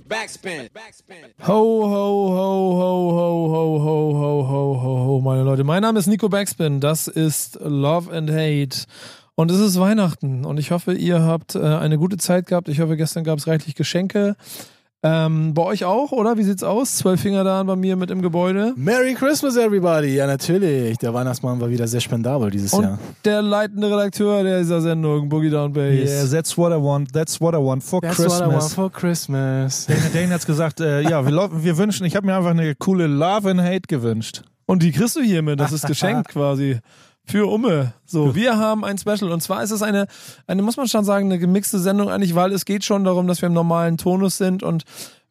Backspin. Ho, ho, ho, ho, ho, ho, ho, ho, ho, ho, ho, meine Leute. Mein Name ist Nico Backspin. Das ist Love and Hate. Und es ist Weihnachten. Und ich hoffe, ihr habt äh, eine gute Zeit gehabt. Ich hoffe, gestern gab es reichlich Geschenke. Ähm, bei euch auch, oder? Wie sieht's aus? Zwölf Finger da bei mir mit im Gebäude. Merry Christmas, everybody! Ja, natürlich. Der Weihnachtsmann war wieder sehr spendabel dieses Und Jahr. der leitende Redakteur dieser Sendung, Boogie Down Bass. Yeah, that's what I want. That's what I want for That's what I want Christmas. for Christmas. Dane, Dane hat's gesagt, äh, ja, wir, wir wünschen, ich habe mir einfach eine coole Love and Hate gewünscht. Und die kriegst du hiermit. Das ist geschenkt quasi. Für Umme. So, wir haben ein Special. Und zwar ist es eine, eine, muss man schon sagen, eine gemixte Sendung eigentlich, weil es geht schon darum, dass wir im normalen Tonus sind und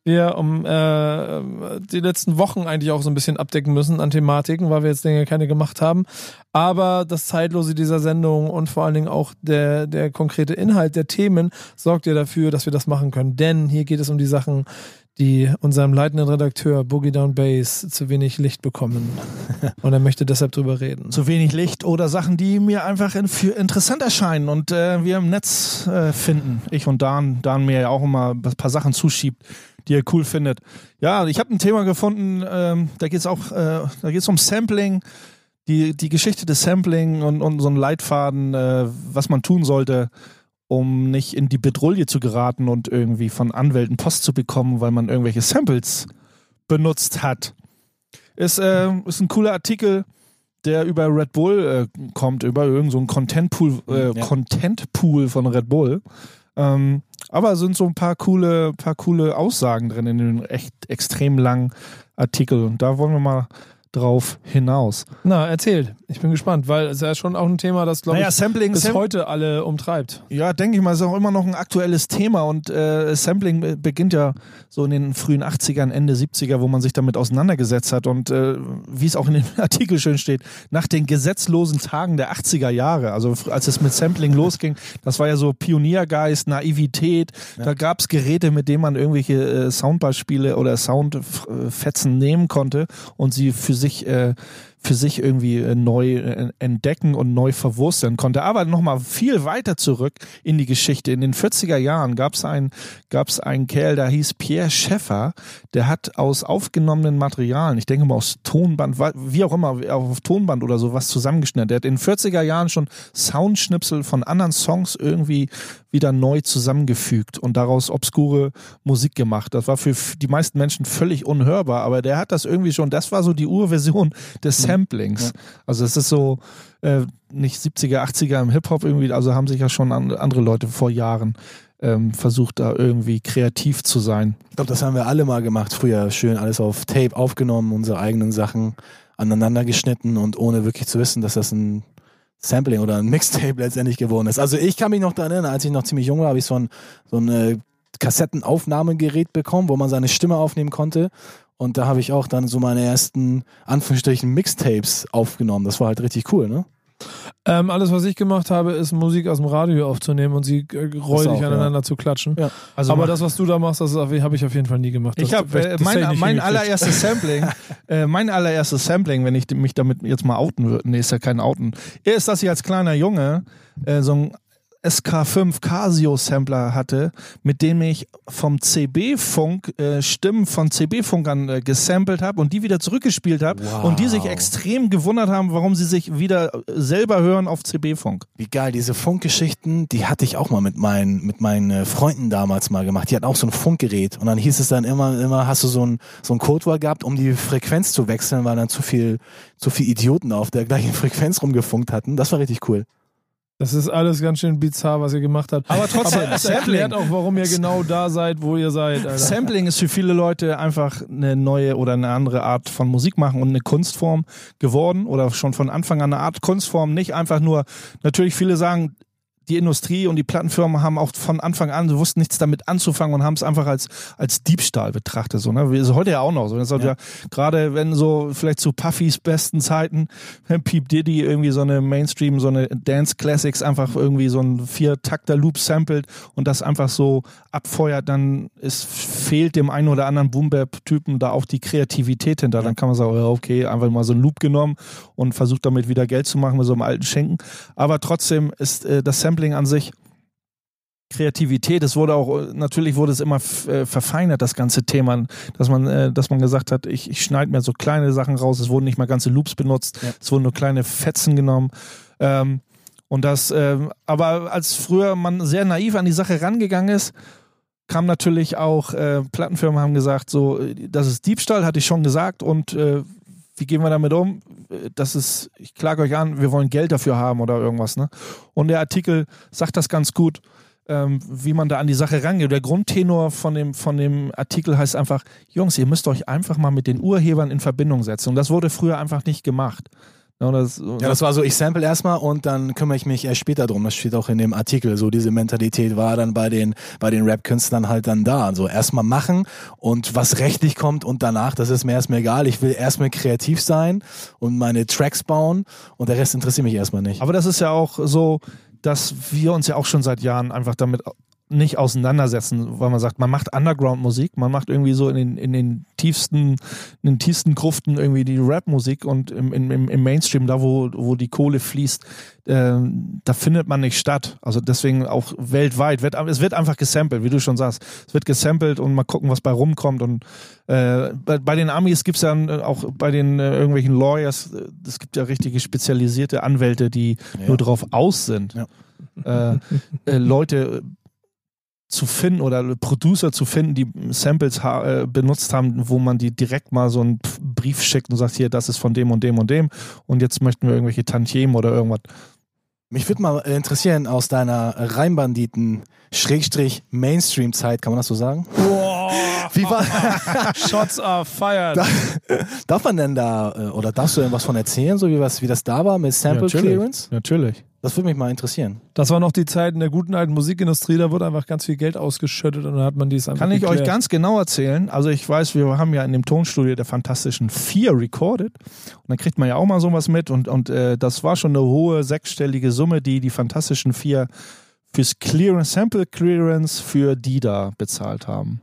wir um äh, die letzten Wochen eigentlich auch so ein bisschen abdecken müssen an Thematiken, weil wir jetzt Dinge keine gemacht haben. Aber das Zeitlose dieser Sendung und vor allen Dingen auch der, der konkrete Inhalt der Themen sorgt ja dafür, dass wir das machen können. Denn hier geht es um die Sachen, die unserem leitenden Redakteur Boogie Down Bass zu wenig Licht bekommen. Und er möchte deshalb drüber reden. Zu wenig Licht oder Sachen, die mir einfach in, für interessant erscheinen und äh, wir im Netz äh, finden. Ich und Dan, Dan mir ja auch immer ein paar Sachen zuschiebt, die er cool findet. Ja, ich habe ein Thema gefunden, ähm, da geht's auch, äh, da geht's um Sampling, die, die Geschichte des Sampling und, und so ein Leitfaden, äh, was man tun sollte, um nicht in die Bedrulle zu geraten und irgendwie von Anwälten Post zu bekommen, weil man irgendwelche Samples benutzt hat. Ist, äh, ist ein cooler Artikel, der über Red Bull äh, kommt, über irgendeinen so Content Pool, äh, Ja. Content Pool von Red Bull. Ähm, aber es sind so ein paar coole, paar coole Aussagen drin in dem echt extrem langen Artikel. Und da wollen wir mal drauf hinaus. Na, erzählt. Ich bin gespannt, weil es ja schon auch ein Thema, das, glaube Naja, ich, Sampling, bis Sam heute alle umtreibt. Ja, denke ich mal, ist auch immer noch ein aktuelles Thema und äh, Sampling be- beginnt ja so in den frühen 80ern, Ende 70er, wo man sich damit auseinandergesetzt hat und äh, wie es auch in dem Artikel schön steht, nach den gesetzlosen Tagen der 80er Jahre, also als es mit Sampling losging, das war ja so Pioniergeist, Naivität, da gab es Geräte, mit denen man irgendwelche äh, Soundbeispiele oder Soundfetzen nehmen konnte und sie für sich sich äh, für sich irgendwie äh, neu äh, entdecken und neu verwursteln konnte. Aber nochmal viel weiter zurück in die Geschichte. In den 40er Jahren gab es einen, gab's einen Kerl, der hieß Pierre Schäffer, der hat aus aufgenommenen Materialien, ich denke mal aus Tonband, wie auch immer, auf Tonband oder so was zusammengeschnitten. Der hat in den 40er Jahren schon Soundschnipsel von anderen Songs irgendwie wieder neu zusammengefügt und daraus obskure Musik gemacht. Das war für die meisten Menschen völlig unhörbar, aber der hat das irgendwie schon, das war so die Urversion des Samplings. Also es ist so äh, nicht 70er, 80er im Hip-Hop irgendwie, also haben sich ja schon an, andere Leute vor Jahren ähm, versucht, da irgendwie kreativ zu sein. Ich glaube, das haben wir alle mal gemacht früher. Schön alles auf Tape aufgenommen, unsere eigenen Sachen aneinander geschnitten und ohne wirklich zu wissen, dass das ein Sampling oder ein Mixtape letztendlich geworden ist. Also ich kann mich noch daran erinnern, als ich noch ziemlich jung war, habe ich so ein, so ein äh, Kassettenaufnahmegerät bekommen, wo man seine Stimme aufnehmen konnte. Und da habe ich auch dann so meine ersten, Anführungsstrichen, Mixtapes aufgenommen. Das war halt richtig cool, ne? Ähm, alles, was ich gemacht habe, ist Musik aus dem Radio aufzunehmen und sie äh, räudig auch, ja. aneinander zu klatschen. Ja. Also Aber das, was du da machst, das habe ich auf jeden Fall nie gemacht. Ich habe äh, mein, mein allererstes Sampling, äh, mein allererstes Sampling, wenn ich mich damit jetzt mal outen würde, nee, ist ja kein Outen, ist, dass ich als kleiner Junge äh, so ein SK5 Casio Sampler hatte, mit dem ich vom CB-Funk äh, Stimmen von CB-Funkern äh, gesampelt habe und die wieder zurückgespielt habe und die sich extrem gewundert haben, warum sie sich wieder äh, selber hören auf CB-Funk. Wie geil, diese Funkgeschichten, die hatte ich auch mal mit meinen, mit meinen äh, Freunden damals mal gemacht. Die hatten auch so ein Funkgerät und dann hieß es dann immer, immer hast du so ein, so ein Codewort gehabt, um die Frequenz zu wechseln, weil dann zu viel, zu viel Idioten auf der gleichen Frequenz rumgefunkt hatten. Das war richtig cool. Das ist alles ganz schön bizarr, was ihr gemacht habt. Aber trotzdem, Aber Sampling. erklärt auch, warum ihr genau da seid, wo ihr seid. Alter. Sampling ist für viele Leute einfach eine neue oder eine andere Art von Musik machen und eine Kunstform geworden oder schon von Anfang an eine Art Kunstform. Nicht einfach nur, natürlich viele sagen, die Industrie und die Plattenfirmen haben auch von Anfang an, sie wussten nichts damit anzufangen und haben es einfach als, als Diebstahl betrachtet. So, ne? Wie ist heute ja auch noch so. Das ist ja. gerade wenn so vielleicht zu Puffys besten Zeiten, wenn Peep Diddy irgendwie so eine Mainstream, so eine Dance Classics einfach irgendwie so ein Vier-Takter-Loop samplet und das einfach so abfeuert, dann ist, fehlt dem einen oder anderen Boom-Bap-Typen da auch die Kreativität hinter. Dann kann man sagen, ja, okay, einfach mal so einen Loop genommen und versucht damit wieder Geld zu machen mit so einem alten Schenken. Aber trotzdem ist äh, das Sampling an sich Kreativität. Es wurde auch, natürlich wurde es immer äh, verfeinert, das ganze Thema, dass man, äh, dass man gesagt hat, ich, ich schneide mir so kleine Sachen raus, es wurden nicht mal ganze Loops benutzt, ja. es wurden nur kleine Fetzen genommen. Ähm, und das, äh, aber als früher man sehr naiv an die Sache rangegangen ist, kam natürlich auch, äh, Plattenfirmen haben gesagt, so, das ist Diebstahl, hatte ich schon gesagt, und äh, wie gehen wir damit um? Das ist, ich klage euch an, wir wollen Geld dafür haben oder irgendwas, ne? Und der Artikel sagt das ganz gut, ähm, wie man da an die Sache rangeht. Der Grundtenor von dem, von dem Artikel heißt einfach, Jungs, ihr müsst euch einfach mal mit den Urhebern in Verbindung setzen. Und das wurde früher einfach nicht gemacht. Ja, das, ja, das war so, ich sample erstmal und dann kümmere ich mich erst später drum. Das steht auch in dem Artikel. So diese Mentalität war dann bei den, bei den Rap-Künstlern halt dann da. Also erstmal machen und was rechtlich kommt und danach, das ist mir erstmal egal. Ich will erstmal kreativ sein und meine Tracks bauen und der Rest interessiert mich erstmal nicht. Aber das ist ja auch so, dass wir uns ja auch schon seit Jahren einfach damit nicht auseinandersetzen, weil man sagt, man macht Underground-Musik, man macht irgendwie so in den, in den tiefsten, in den tiefsten Gruften irgendwie die Rap-Musik und im, im, im Mainstream, da wo, wo die Kohle fließt, äh, da findet man nicht statt. Also deswegen auch weltweit, wird, es wird einfach gesampelt, wie du schon sagst. Es wird gesampelt und mal gucken, was bei rumkommt. Und äh, bei, bei den Amis gibt es ja auch bei den äh, irgendwelchen Lawyers, äh, es gibt ja richtige spezialisierte Anwälte, die ja. nur darauf aus sind. Ja. Äh, äh, Leute zu finden oder Producer zu finden, die Samples ha äh, benutzt haben, wo man die direkt mal so einen Brief schickt und sagt, hier, das ist von dem und dem und dem und jetzt möchten wir irgendwelche Tantiemen oder irgendwas. Mich würde mal interessieren, aus deiner Reimbanditen Schrägstrich Mainstream-Zeit, kann man das so sagen? Boah, Wie war Shots are fired. Darf, man denn da, äh, oder darfst du denn was von erzählen, so wie, was, wie das da war mit Sample ja, Clearance? Natürlich. Das würde mich mal interessieren. Das war noch die Zeit in der guten alten Musikindustrie, da wurde einfach ganz viel Geld ausgeschüttet und dann hat man dies einfach Kann ich geklärt. euch ganz genau erzählen. Also ich weiß, wir haben ja in dem Tonstudio der Fantastischen Vier recorded und dann kriegt man ja auch mal sowas mit und, und äh, das war schon eine hohe sechsstellige Summe, die die Fantastischen Vier fürs Clearance, Sample Clearance für die da bezahlt haben.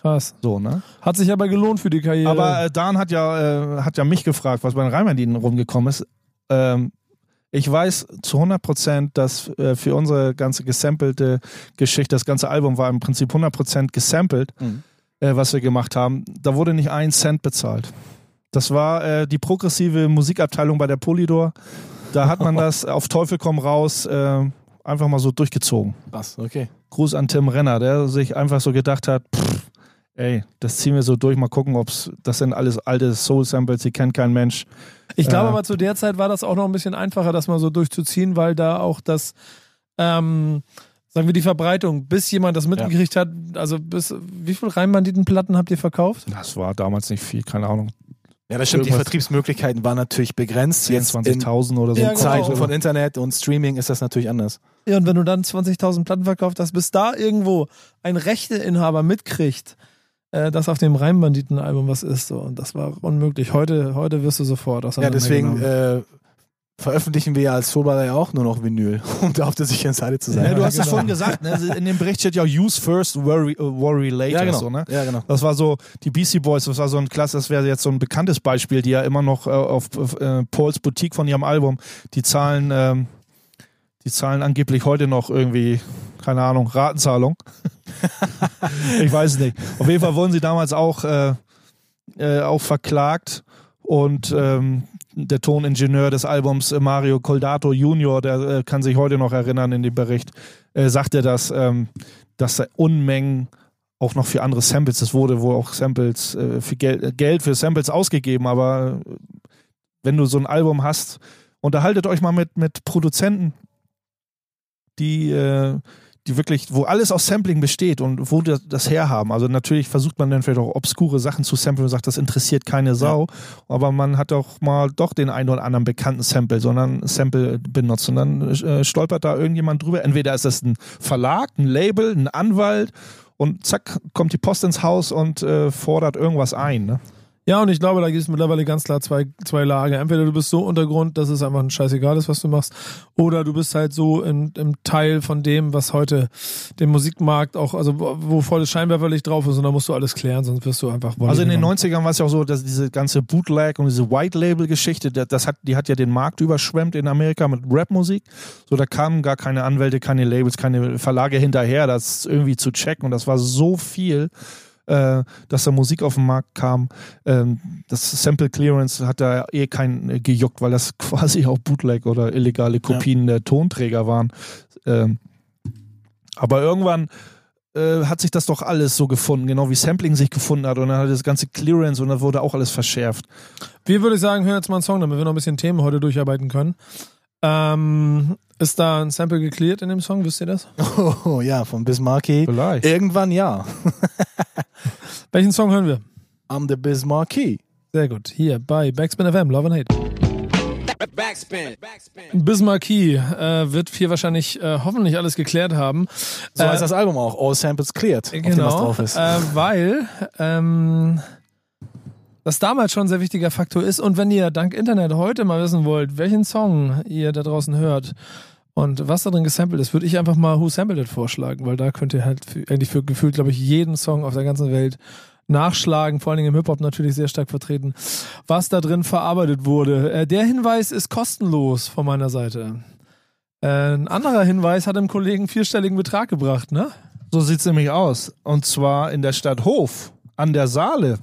Krass. So, ne? Hat sich aber gelohnt für die Karriere. Aber äh, Dan hat ja, äh, hat ja mich gefragt, was bei den Reimandienen rumgekommen ist. Ähm, ich weiß zu 100 Prozent, dass äh, für unsere ganze gesampelte Geschichte, das ganze Album war im Prinzip 100 Prozent gesampelt, mhm. äh, was wir gemacht haben. Da wurde nicht ein Cent bezahlt. Das war äh, die progressive Musikabteilung bei der Polydor. Da hat man das auf Teufel komm raus äh, einfach mal so durchgezogen. Was? Okay. Gruß an Tim Renner, der sich einfach so gedacht hat, pff, ey, das ziehen wir so durch, mal gucken, ob es, das sind alles alte Soul-Samples, die kennt kein Mensch. Ich glaube äh, aber zu der Zeit war das auch noch ein bisschen einfacher, das mal so durchzuziehen, weil da auch das, ähm, sagen wir die Verbreitung, bis jemand das mitgekriegt ja. hat, also bis, wie viele Rheinbanditenplatten habt ihr verkauft? Das war damals nicht viel, keine Ahnung. Ja, das stimmt. Die Vertriebsmöglichkeiten waren natürlich begrenzt. 20.000 oder so. Ja, genau. Zeiten von Internet und Streaming ist das natürlich anders. Ja, und wenn du dann 20.000 Platten verkauft hast, bis da irgendwo ein Rechteinhaber mitkriegt, äh, dass auf dem Reimbanditen-Album was ist. So. Und das war unmöglich. Heute, heute wirst du sofort Ja, deswegen äh, veröffentlichen wir ja als Soulballer ja auch nur noch Vinyl, um da auf der sicheren Seite zu sein. Ja, du hast es genau. vorhin gesagt, ne? in dem Bericht steht ja Use First, Worry, uh, worry Later. Ja genau. So, ne? ja, genau. Das war so, die BC Boys, das war so ein klasse, das wäre jetzt so ein bekanntes Beispiel, die ja immer noch äh, auf, auf äh, Pauls Boutique von ihrem Album, die zahlen, ähm, die zahlen angeblich heute noch irgendwie, keine Ahnung, Ratenzahlung. ich weiß es nicht. Auf jeden Fall wurden sie damals auch, äh, äh, auch verklagt und ähm, der Toningenieur des Albums äh, Mario Coldato Junior, der äh, kann sich heute noch erinnern in dem Bericht, äh, sagte, dass, ähm, dass da Unmengen auch noch für andere Samples, es wurde wohl auch Samples, äh, für Gel Geld für Samples ausgegeben, aber wenn du so ein Album hast, unterhaltet euch mal mit, mit Produzenten, die die wirklich, wo alles aus Sampling besteht und wo das, das herhaben. Also natürlich versucht man dann vielleicht auch obskure Sachen zu samplen und sagt, das interessiert keine Sau, ja. aber man hat auch mal doch den einen oder anderen bekannten Sample, sondern Sample benutzt und dann äh, stolpert da irgendjemand drüber. Entweder ist das ein Verlag, ein Label, ein Anwalt und zack, kommt die Post ins Haus und äh, fordert irgendwas ein. Ne? Ja, und ich glaube, da gibt es mittlerweile ganz klar zwei, zwei Lager. Entweder du bist so Untergrund, dass es einfach ein scheißegal ist, was du machst, oder du bist halt so im, im Teil von dem, was heute den Musikmarkt auch, also wo volles Scheinwerferlicht drauf ist und da musst du alles klären, sonst wirst du einfach Also in den genommen. 90ern war es ja auch so, dass diese ganze Bootleg und diese White-Label-Geschichte, das hat, die hat ja den Markt überschwemmt in Amerika mit Rap-Musik. So, da kamen gar keine Anwälte, keine Labels, keine Verlage hinterher, das irgendwie zu checken. Und das war so viel, äh, dass da Musik auf den Markt kam. Ähm, das Sample Clearance hat da eh kein äh, gejuckt, weil das quasi auch Bootleg oder illegale Kopien der Tonträger waren. Ähm, aber irgendwann äh, hat sich das doch alles so gefunden, genau wie Sampling sich gefunden hat und dann hat das ganze Clearance und dann wurde auch alles verschärft. Wir würde ich sagen, hören jetzt mal einen Song, damit wir noch ein bisschen Themen heute durcharbeiten können. Ähm, ist da ein Sample geklärt in dem Song, wisst ihr das? Oh ja, von Bismarcky. Vielleicht. Irgendwann ja. Welchen Song hören wir? I'm the Bismarcky. Sehr gut. Hier bei Backspin FM, Love and Hate. Backspin. Backspin. Bismarcky äh, wird hier wahrscheinlich äh, hoffentlich alles geklärt haben. So Äh, heißt das Album auch. All Samples Cleared. Auf dem was Genau, drauf ist. äh, weil ähm, das damals schon ein sehr wichtiger Faktor ist. Und wenn ihr dank Internet heute mal wissen wollt, welchen Song ihr da draußen hört und was da drin gesampelt ist, würde ich einfach mal Who Sampled It vorschlagen, weil da könnt ihr halt eigentlich für gefühlt, glaube ich, jeden Song auf der ganzen Welt nachschlagen, vor allen Dingen im Hip-Hop natürlich sehr stark vertreten, was da drin verarbeitet wurde. Äh, der Hinweis ist kostenlos von meiner Seite. Äh, ein anderer Hinweis hat dem Kollegen vierstelligen Betrag gebracht, ne? So sieht es nämlich aus. Und zwar in der Stadt Hof an der Saale.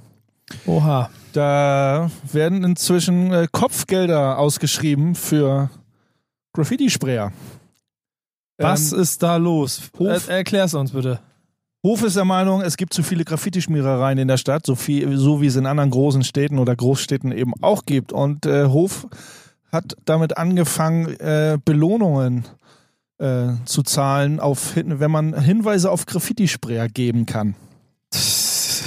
Oha. Da werden inzwischen äh, Kopfgelder ausgeschrieben für Graffiti-Sprayer. Was Ähm, ist da los? Hof- Er, erklär's uns bitte. Hof ist der Meinung, es gibt zu viele Graffiti-Schmierereien in der Stadt, so, viel, so wie es in anderen großen Städten oder Großstädten eben auch gibt. Und äh, Hof hat damit angefangen, äh, Belohnungen äh, zu zahlen, auf, wenn man Hinweise auf Graffiti-Sprayer geben kann.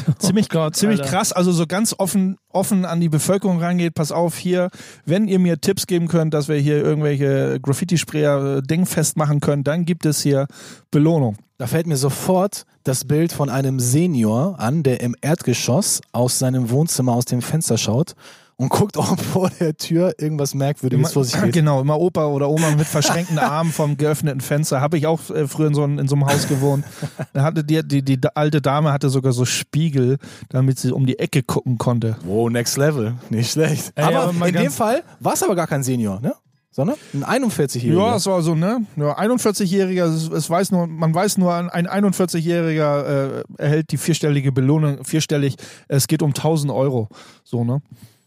Ziemlich, Gott, ziemlich Alter. krass, also so ganz offen, offen an die Bevölkerung rangeht. Pass auf, hier, wenn ihr mir Tipps geben könnt, dass wir hier irgendwelche Graffiti-Sprayer äh, dingfest machen können, dann gibt es hier Belohnung. Da fällt mir sofort das Bild von einem Senior an, der im Erdgeschoss aus seinem Wohnzimmer aus dem Fenster schaut und guckt, ob vor der Tür irgendwas Merkwürdiges vor sich geht. Genau, immer Opa oder Oma mit verschränkten Armen vom geöffneten Fenster. Habe ich auch äh, früher in so, einem- in so einem Haus gewohnt. Da hatte die, die, die alte Dame hatte sogar so Spiegel, damit sie um die Ecke gucken konnte. Wow, next level. Nicht schlecht. Ey, aber, aber in dem Fall war es aber gar kein Senior, ne? Sondern ein 41-Jähriger. Ja, es war so, ne? Ja, 41-Jähriger, es, es weiß nur, man weiß nur, ein 41-Jähriger äh, erhält die vierstellige Belohnung, vierstellig, es geht um 1000 Euro. So, ne?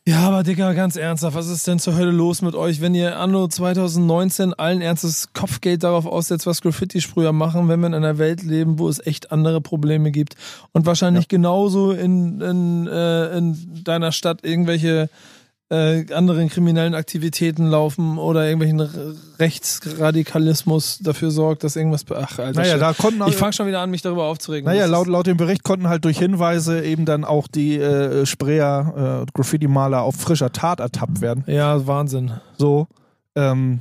Ja, aber Digga, ganz ernsthaft, was ist denn zur Hölle los mit euch, wenn ihr anno 2019 allen Ernstes Kopfgeld darauf aussetzt, was Graffiti-Sprüher machen, wenn wir in einer Welt leben, wo es echt andere Probleme gibt und wahrscheinlich genauso in, in, äh, in deiner Stadt irgendwelche äh, anderen kriminellen Aktivitäten laufen oder irgendwelchen Rechtsradikalismus dafür sorgt, dass irgendwas... Ach, Alter, Naja, shit. da konnten ich fange schon wieder an, mich darüber aufzuregen. Naja, laut, laut dem Bericht konnten halt durch Hinweise eben dann auch die äh, Sprayer, äh, Graffiti-Maler auf frischer Tat ertappt werden. Ja, Wahnsinn. So, ähm,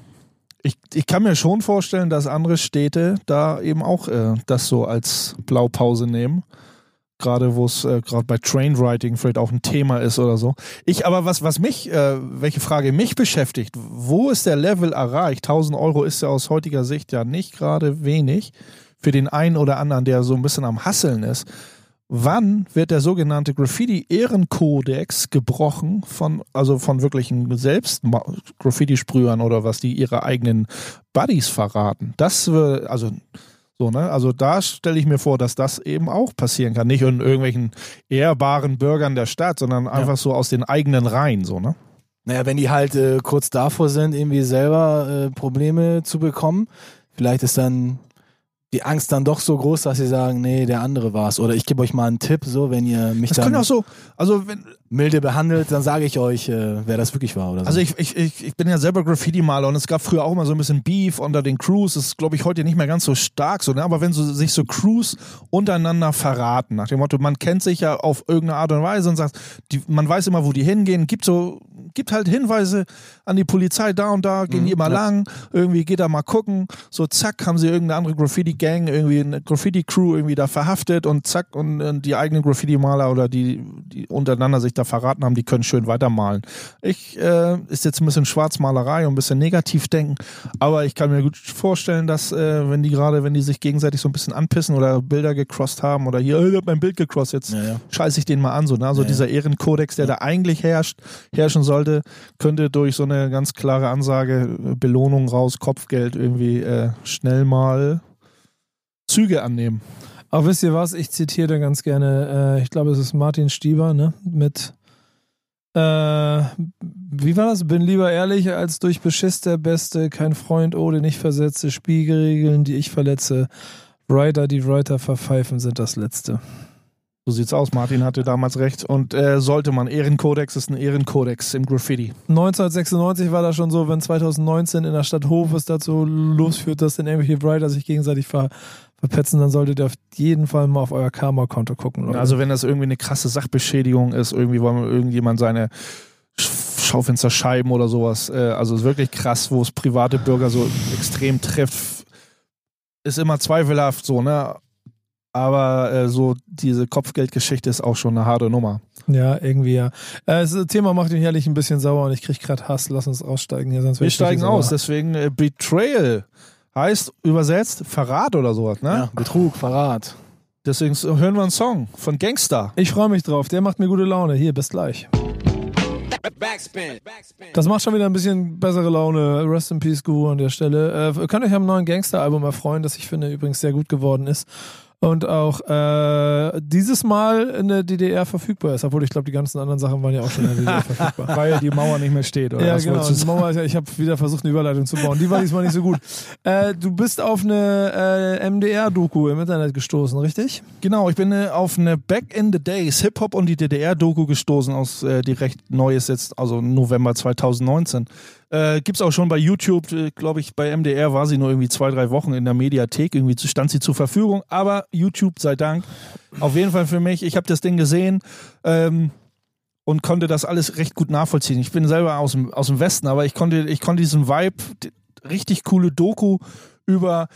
ich, ich kann mir schon vorstellen, dass andere Städte da eben auch äh, das so als Blaupause nehmen. Gerade wo es äh, gerade bei Trainwriting vielleicht auch ein Thema ist oder so. Ich aber, was, was mich, äh, welche Frage mich beschäftigt, wo ist der Level erreicht? 1000 Euro ist ja aus heutiger Sicht ja nicht gerade wenig für den einen oder anderen, der so ein bisschen am Hasseln ist. Wann wird der sogenannte Graffiti-Ehrenkodex gebrochen von, also von wirklichen selbst Graffiti-Sprühern oder was, die ihre eigenen Buddies verraten? Das also, so, ne? Also da stelle ich mir vor, dass das eben auch passieren kann. Nicht in irgendwelchen ehrbaren Bürgern der Stadt, sondern einfach so aus den eigenen Reihen, so, ne? Naja, wenn die halt äh, kurz davor sind, irgendwie selber äh, Probleme zu bekommen, vielleicht ist dann die Angst dann doch so groß, dass sie sagen, nee, der andere war's. Oder ich gebe euch mal einen Tipp, so, wenn ihr mich Das dann können auch so, also wenn, milde behandelt, dann sage ich euch, äh, wer das wirklich war oder so. Also ich, ich, ich, bin ja selber Graffiti-Maler und es gab früher auch immer so ein bisschen Beef unter den Crews. Das ist, glaube ich, heute nicht mehr ganz so stark so, ne? Aber wenn so, sich so Crews untereinander verraten, nach dem Motto, man kennt sich ja auf irgendeine Art und Weise und sagt, die, man weiß immer, wo die hingehen, gibt so gibt halt Hinweise an die Polizei, da und da gehen die immer lang, irgendwie geht da mal gucken, so zack, haben sie irgendeine andere Graffiti-Gang, irgendwie eine Graffiti-Crew irgendwie da verhaftet und zack, und, äh, die eigenen Graffiti-Maler oder die, die untereinander sich da verraten haben, die können schön weitermalen. Ich, äh, ist jetzt ein bisschen Schwarzmalerei und ein bisschen negativ denken, aber ich kann mir gut vorstellen, dass, äh, wenn die gerade, wenn die sich gegenseitig so ein bisschen anpissen oder Bilder gecrossed haben oder hier, ich hab mein Bild gecrossed, jetzt Ja, ja. scheiße ich den mal an, so, ne? Also Ja, ja. dieser Ehrenkodex, der da eigentlich herrscht, herrschen sollte, könnte durch so eine ganz klare Ansage, äh, Belohnung raus, Kopfgeld irgendwie äh, schnell mal Züge annehmen. Auch wisst ihr was, ich zitiere da ganz gerne, äh, ich glaube, es ist Martin Stieber, ne? Mit äh, wie war das? Bin lieber ehrlich als durch Beschiss der Beste, kein Freund, oh, den ich versetze, Spiegelregeln, die ich verletze. Writer, die Writer verpfeifen, sind das Letzte. So sieht's aus. Martin hatte damals recht. Und äh, sollte man, Ehrenkodex ist ein Ehrenkodex im Graffiti. 1996 war das schon so, wenn 2019 in der Stadt Hof es dazu losführt, dass dann irgendwelche Writer sich gegenseitig ver verpetzen, dann solltet ihr auf jeden Fall mal auf euer Karma-Konto gucken. Leute. Also wenn das irgendwie eine krasse Sachbeschädigung ist, irgendwie weil irgendjemand seine Sch- Schaufensterscheiben oder sowas, äh, also ist wirklich krass, wo es private Bürger so extrem trifft, ist immer zweifelhaft so, ne? Aber äh, so diese Kopfgeldgeschichte ist auch schon eine harte Nummer. Ja, irgendwie ja. Äh, das Thema macht mich ehrlich ein bisschen sauer und ich krieg gerade Hass. Lass uns aussteigen hier, sonst Wir steigen aus, deswegen äh, Betrayal heißt übersetzt Verrat oder sowas, ne? Ja, Betrug, Verrat. Deswegen hören wir einen Song von Gangster. Ich freue mich drauf. Der macht mir gute Laune. Hier, bis gleich. Backspin. Das macht schon wieder ein bisschen bessere Laune. Rest in Peace Guru an der Stelle. Äh, könnt euch am neuen Gangster-Album erfreuen, das ich finde übrigens sehr gut geworden ist. Und auch äh, dieses Mal in der DDR verfügbar ist, obwohl ich glaube, die ganzen anderen Sachen waren ja auch schon in der DDR verfügbar. Weil die Mauer nicht mehr steht, oder Ja, was genau. Die? Mauer ist ja, ich habe wieder versucht, eine Überleitung zu bauen. Die war diesmal nicht so gut. Äh, du bist auf eine äh, MDR-Doku im Internet gestoßen, richtig? Genau, ich bin äh, auf eine Back in the Days Hip-Hop und die DDR-Doku gestoßen, aus äh, die recht neu ist jetzt, also November 2019. Äh, gibt's auch schon bei YouTube, äh, glaube ich, bei MDR war sie nur irgendwie zwei, drei Wochen in der Mediathek, irgendwie stand sie zur Verfügung, aber YouTube sei Dank. Auf jeden Fall für mich, ich habe das Ding gesehen ähm, und konnte das alles recht gut nachvollziehen. Ich bin selber aus dem, aus dem Westen, aber ich konnte, ich konnte diesen Vibe, richtig coole Doku über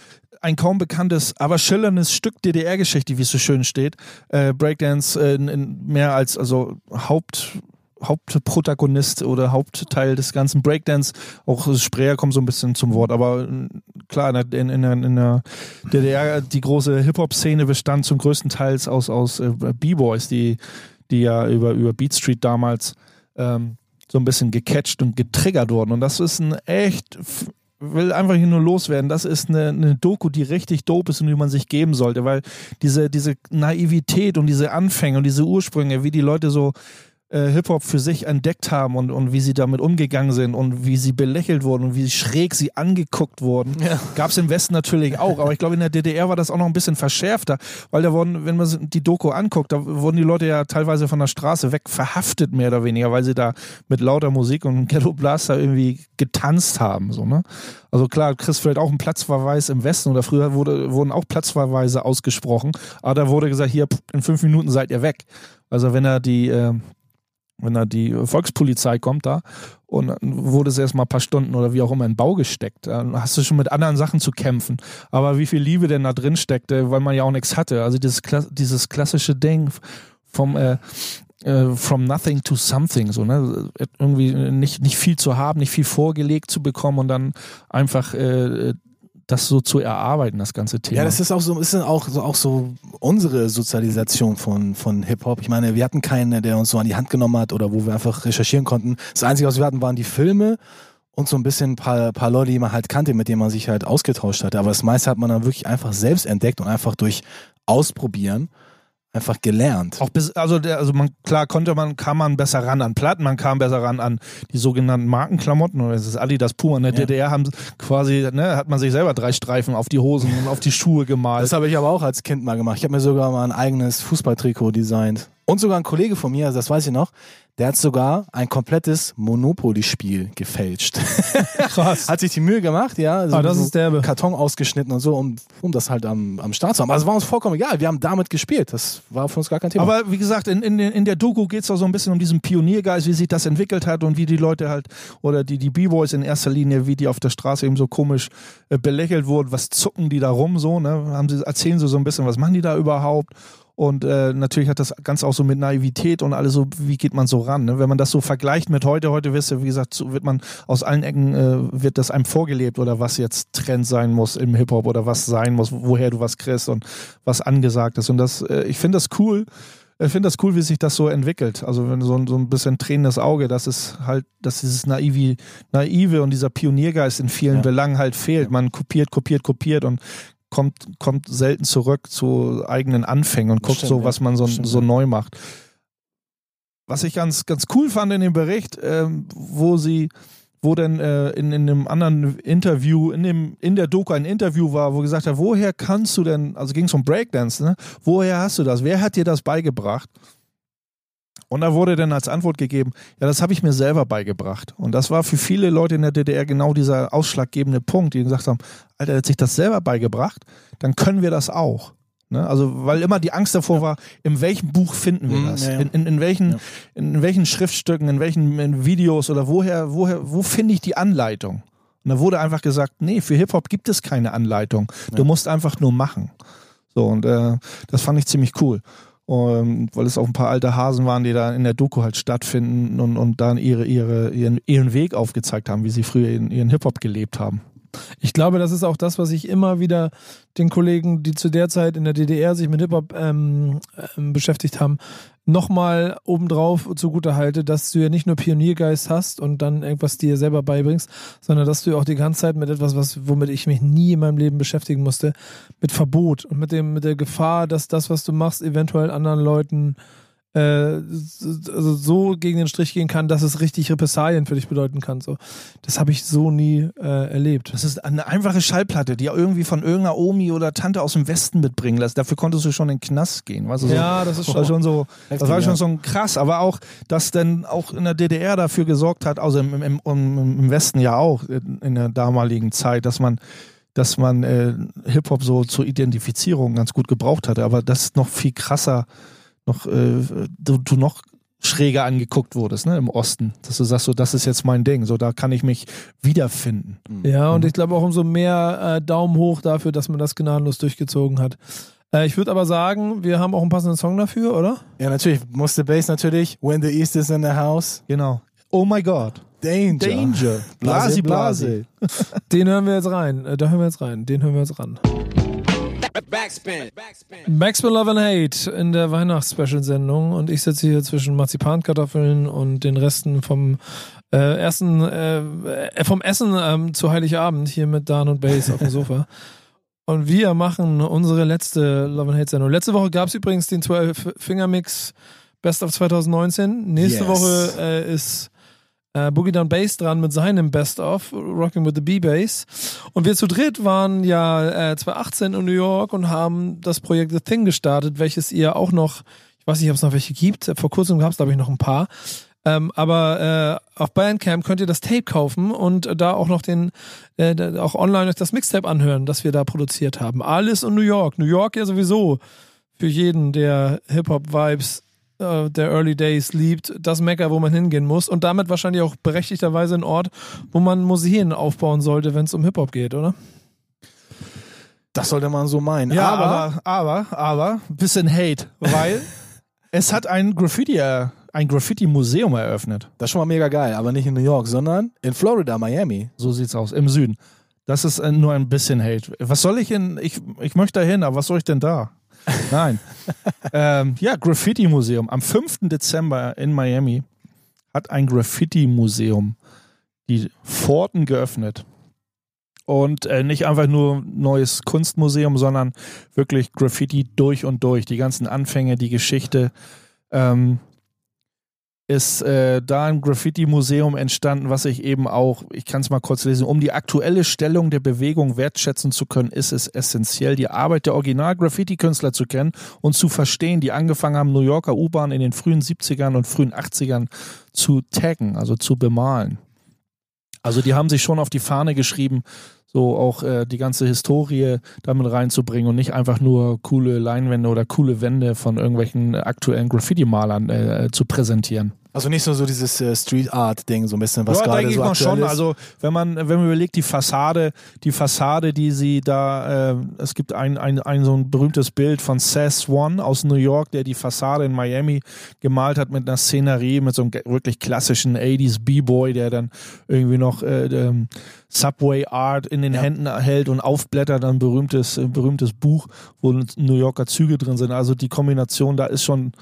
ein kaum bekanntes, aber schillerndes Stück DDR-Geschichte, wie es so schön steht. Äh, Breakdance äh, in, in mehr als also Haupt Hauptprotagonist oder Hauptteil des ganzen Breakdance. Auch Spreer kommt so ein bisschen zum Wort, aber äh, klar, in der, in, in, der, DDR, die große Hip-Hop-Szene bestand zum größten Teils aus, aus äh, B-Boys, die, die ja über, über Beat Street damals ähm, so ein bisschen gecatcht und getriggert wurden. Und das ist ein echt, will einfach hier nur loswerden. Das ist eine, eine Doku, die richtig dope ist und die man sich geben sollte, weil diese, diese Naivität und diese Anfänge und diese Ursprünge, wie die Leute so äh, Hip-Hop für sich entdeckt haben und, und wie sie damit umgegangen sind und wie sie belächelt wurden und wie schräg sie angeguckt wurden. Ja. Gab es im Westen natürlich auch, aber ich glaube, in der DDR war das auch noch ein bisschen verschärfter, weil da wurden, wenn man die Doku anguckt, da wurden die Leute ja teilweise von der Straße weg verhaftet, mehr oder weniger, weil sie da mit lauter Musik und Ghetto Blaster irgendwie getanzt haben. So, ne? Also klar, kriegst vielleicht auch einen Platzverweis im Westen oder früher wurde, wurden auch Platzverweise ausgesprochen, aber da wurde gesagt, hier, in fünf Minuten seid ihr weg. Also wenn er die, äh, wenn da die Volkspolizei kommt da und wurde es erstmal ein paar Stunden oder wie auch immer in Bau gesteckt. Dann hast du schon mit anderen Sachen zu kämpfen. Aber wie viel Liebe denn da drin steckte, weil man ja auch nichts hatte. Also dieses, Kla dieses klassische Ding vom äh, äh, from nothing to something, so, ne? Irgendwie nicht, nicht viel zu haben, nicht viel vorgelegt zu bekommen und dann einfach äh, das so zu erarbeiten, das ganze Thema. Ja, das ist auch so, ist auch so, auch so unsere Sozialisation von, von Hip-Hop. Ich meine, wir hatten keinen, der uns so an die Hand genommen hat oder wo wir einfach recherchieren konnten. Das Einzige, was wir hatten, waren die Filme und so ein bisschen ein paar, paar Leute, die man halt kannte, mit denen man sich halt ausgetauscht hatte. Aber das meiste hat man dann wirklich einfach selbst entdeckt und einfach durch Ausprobieren einfach gelernt. Auch bis, also, der, also man, klar konnte man, kam man besser ran an Platten, man kam besser ran an die sogenannten Markenklamotten, oder das ist Adidas Puma. In der Ja. DDR haben quasi, ne, hat man sich selber drei Streifen auf die Hosen und auf die Schuhe gemalt. Das habe ich aber auch als Kind mal gemacht. Ich habe mir sogar mal ein eigenes Fußballtrikot designt. Und sogar ein Kollege von mir, das weiß ich noch, Der hat sogar ein komplettes Monopoly-Spiel gefälscht. Krass. hat sich die Mühe gemacht, ja. Also Ah, das so ist derbe. Karton ausgeschnitten und so, um, um das halt am, am Start zu haben. Also war uns vollkommen egal. Wir haben damit gespielt. Das war für uns gar kein Thema. Aber wie gesagt, in, in, in der Doku geht es auch so ein bisschen um diesen Pioniergeist, wie sich das entwickelt hat und wie die Leute halt, oder die, die B-Boys in erster Linie, wie die auf der Straße eben so komisch äh, belächelt wurden, was zucken die da rum so, ne? Haben sie, erzählen sie so ein bisschen, was machen die da überhaupt? Und äh, natürlich hat das ganz auch so mit Naivität und alles so, wie geht man so ran? Ne? Wenn man das so vergleicht mit heute, heute wisst ihr, wie gesagt, so wird man aus allen Ecken, äh, wird das einem vorgelebt oder was jetzt Trend sein muss im Hip-Hop oder was sein muss, woher du was kriegst und was angesagt ist. Und das, äh, ich finde das cool. Ich finde das cool, wie sich das so entwickelt. Also wenn so, ein- so ein bisschen tränendes Auge, dass es halt, dass dieses Naivi, Naive und dieser Pioniergeist in vielen Ja. Belangen halt fehlt. Man kopiert, kopiert, kopiert und kommt, kommt selten zurück zu eigenen Anfängen und guckt stimmt, so, was man so, stimmt, so neu macht. Was ich ganz, ganz cool fand in dem Bericht, ähm, wo sie, wo denn äh, in, in einem anderen Interview, in dem, in der Doku ein Interview war, wo gesagt hat, woher kannst du denn, also ging es um Breakdance, ne? Woher hast du das? Wer hat dir das beigebracht? Und da wurde dann als Antwort gegeben, ja, das habe ich mir selber beigebracht. Und das war für viele Leute in der DDR genau dieser ausschlaggebende Punkt, die gesagt haben, Alter, er hat sich das selber beigebracht, dann können wir das auch. Ne? Also, weil immer die Angst davor war, in welchem Buch finden wir Mhm, das? In, in, in, welchen, Ja. in welchen Schriftstücken, in welchen in Videos oder woher, woher, wo finde ich die Anleitung? Und da wurde einfach gesagt, nee, für Hip-Hop gibt es keine Anleitung. Du musst einfach nur machen. So, und äh, das fand ich ziemlich cool. Ähm, weil es auch ein paar alte Hasen waren, die da in der Doku halt stattfinden und, und dann ihre, ihre, ihren, ihren Weg aufgezeigt haben, wie sie früher ihren, ihren Hip-Hop gelebt haben. Ich glaube, das ist auch das, was ich immer wieder den Kollegen, die zu der Zeit in der DDR sich mit Hip-Hop ähm, ähm, beschäftigt haben, nochmal obendrauf zugute halte, dass du ja nicht nur Pioniergeist hast und dann irgendwas dir selber beibringst, sondern dass du auch die ganze Zeit mit etwas, was, womit ich mich nie in meinem Leben beschäftigen musste, mit Verbot und mit dem, mit der Gefahr, dass das, was du machst, eventuell anderen Leuten äh, also so gegen den Strich gehen kann, dass es richtig Repressalien für dich bedeuten kann. So. Das habe ich so nie äh, erlebt. Das ist eine einfache Schallplatte, die irgendwie von irgendeiner Omi oder Tante aus dem Westen mitbringen lässt. Dafür konntest du schon in den Knast gehen. Weißt du, so, Ja, das ist schon. schon so, das war schon ja. so krass, aber auch, dass dann auch in der DDR dafür gesorgt hat, also im, im, im, Westen ja auch in, der damaligen Zeit, dass man dass man äh, Hip-Hop so zur Identifizierung ganz gut gebraucht hatte, aber das ist noch viel krasser, noch äh, du, du noch schräger angeguckt wurdest, ne, im Osten. Dass du sagst, so, das ist jetzt mein Ding, so da kann ich mich wiederfinden. Ja, und ich glaube auch umso mehr äh, Daumen hoch dafür, dass man das gnadenlos durchgezogen hat. Äh, ich würde aber sagen, wir haben auch einen passenden Song dafür, oder? Ja, natürlich. Musste Bass natürlich. When the East is in the house. Genau. Oh my God. Danger. Danger. Blasi, blasi. Den hören wir jetzt rein. Äh, da hören wir jetzt rein. Den hören wir jetzt ran. Backspin. Backspin. Love and Hate in der Weihnachts-Special-Sendung und ich sitze hier zwischen Marzipankartoffeln und den Resten vom äh, ersten, äh, äh, vom Essen ähm, zu Heiligabend hier mit Dan und Bass auf dem Sofa. Und wir machen unsere letzte Love and Hate Sendung. Letzte Woche gab es übrigens den 12 Finger Mix Best of 2019. Nächste Yes. Woche äh, ist äh, Boogie Down Bass dran mit seinem Best of Rocking with the B-Bass. Und wir zu dritt waren ja äh, 2018 in New York und haben das Projekt The Thing gestartet, welches ihr auch noch, ich weiß nicht, ob es noch welche gibt, vor kurzem gab es, glaube ich, noch ein paar. Ähm, aber äh, auf Bandcamp könnt ihr das Tape kaufen und äh, da auch noch den, äh, auch online euch das Mixtape anhören, das wir da produziert haben. Alles in New York. New York ja sowieso für jeden, der Hip-Hop-Vibes äh, der Early Days liebt, das Mecker, wo man hingehen muss und damit wahrscheinlich auch berechtigterweise ein Ort, wo man Museen aufbauen sollte, wenn es um Hip-Hop geht, oder? Das sollte man so meinen. Ja, aber, aber, aber, aber, bisschen Hate, weil es hat ein Graffiti, äh, ein Graffiti-Museum eröffnet. das ist schon mal mega geil. Aber nicht in New York, sondern in Florida, Miami. So sieht's aus, im Süden. Das ist äh, nur ein bisschen Hate. Was soll ich in, ich, ich möchte da hin, aber was soll ich denn da? Nein. ähm, ja, Graffiti-Museum. Am 5. Dezember in Miami hat ein Graffiti-Museum die Pforten geöffnet. Und äh, nicht einfach nur neues Kunstmuseum, sondern wirklich Graffiti durch und durch. Die ganzen Anfänge, die Geschichte. Ähm, ist äh, da ein Graffiti-Museum entstanden, was ich eben auch, ich kann es mal kurz lesen, um die aktuelle Stellung der Bewegung wertschätzen zu können, ist es essentiell, die Arbeit der Original-Graffiti-Künstler zu kennen und zu verstehen, die angefangen haben, New Yorker U-Bahn in den frühen 70ern und frühen 80ern zu taggen, also zu bemalen. Also die haben sich schon auf die Fahne geschrieben, so auch äh, die ganze Historie damit reinzubringen und nicht einfach nur coole Leinwände oder coole Wände von irgendwelchen aktuellen Graffiti-Malern äh, zu präsentieren. Also nicht nur so dieses äh, Street Art Ding, so ein bisschen, was ja, gerade denke ich so mal aktuell schon. ist. Also wenn man, wenn man überlegt, die Fassade, die Fassade, die sie da, äh, es gibt ein, ein, ein so ein berühmtes Bild von Seth Swan aus New York, der die Fassade in Miami gemalt hat mit einer Szenerie, mit so einem wirklich klassischen 80s B-Boy, der dann irgendwie noch äh, ähm, Subway Art in den Ja. Händen hält und aufblättert ein berühmtes, berühmtes Buch, wo New Yorker Züge drin sind. Also die Kombination, da ist schon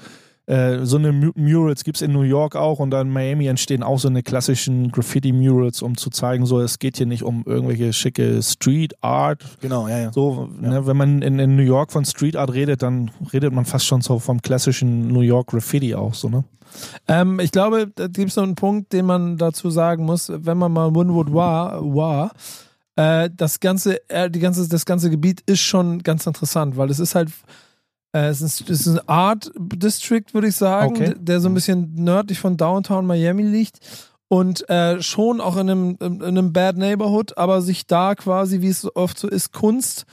äh, so eine Mu- Murals gibt es in New York auch und dann in Miami entstehen auch so eine klassischen Graffiti-Murals, um zu zeigen, so es geht hier nicht um irgendwelche schicke Street Art. genau, ja, ja. So, ne, wenn man in, in New York von Street Art redet, dann redet man fast schon so vom klassischen New York Graffiti auch so, ne? Ähm, ich glaube, da gibt es noch einen Punkt, den man dazu sagen muss, wenn man mal Winwood war, war äh, das ganze, äh, die ganze, das ganze Gebiet ist schon ganz interessant, weil es ist halt, es, ist, es ist ein Art District, würde ich sagen, Okay. der so ein bisschen nördlich von Downtown Miami liegt und äh, schon auch in einem, in einem Bad Neighborhood, aber sich da quasi, wie es oft so ist, Kunst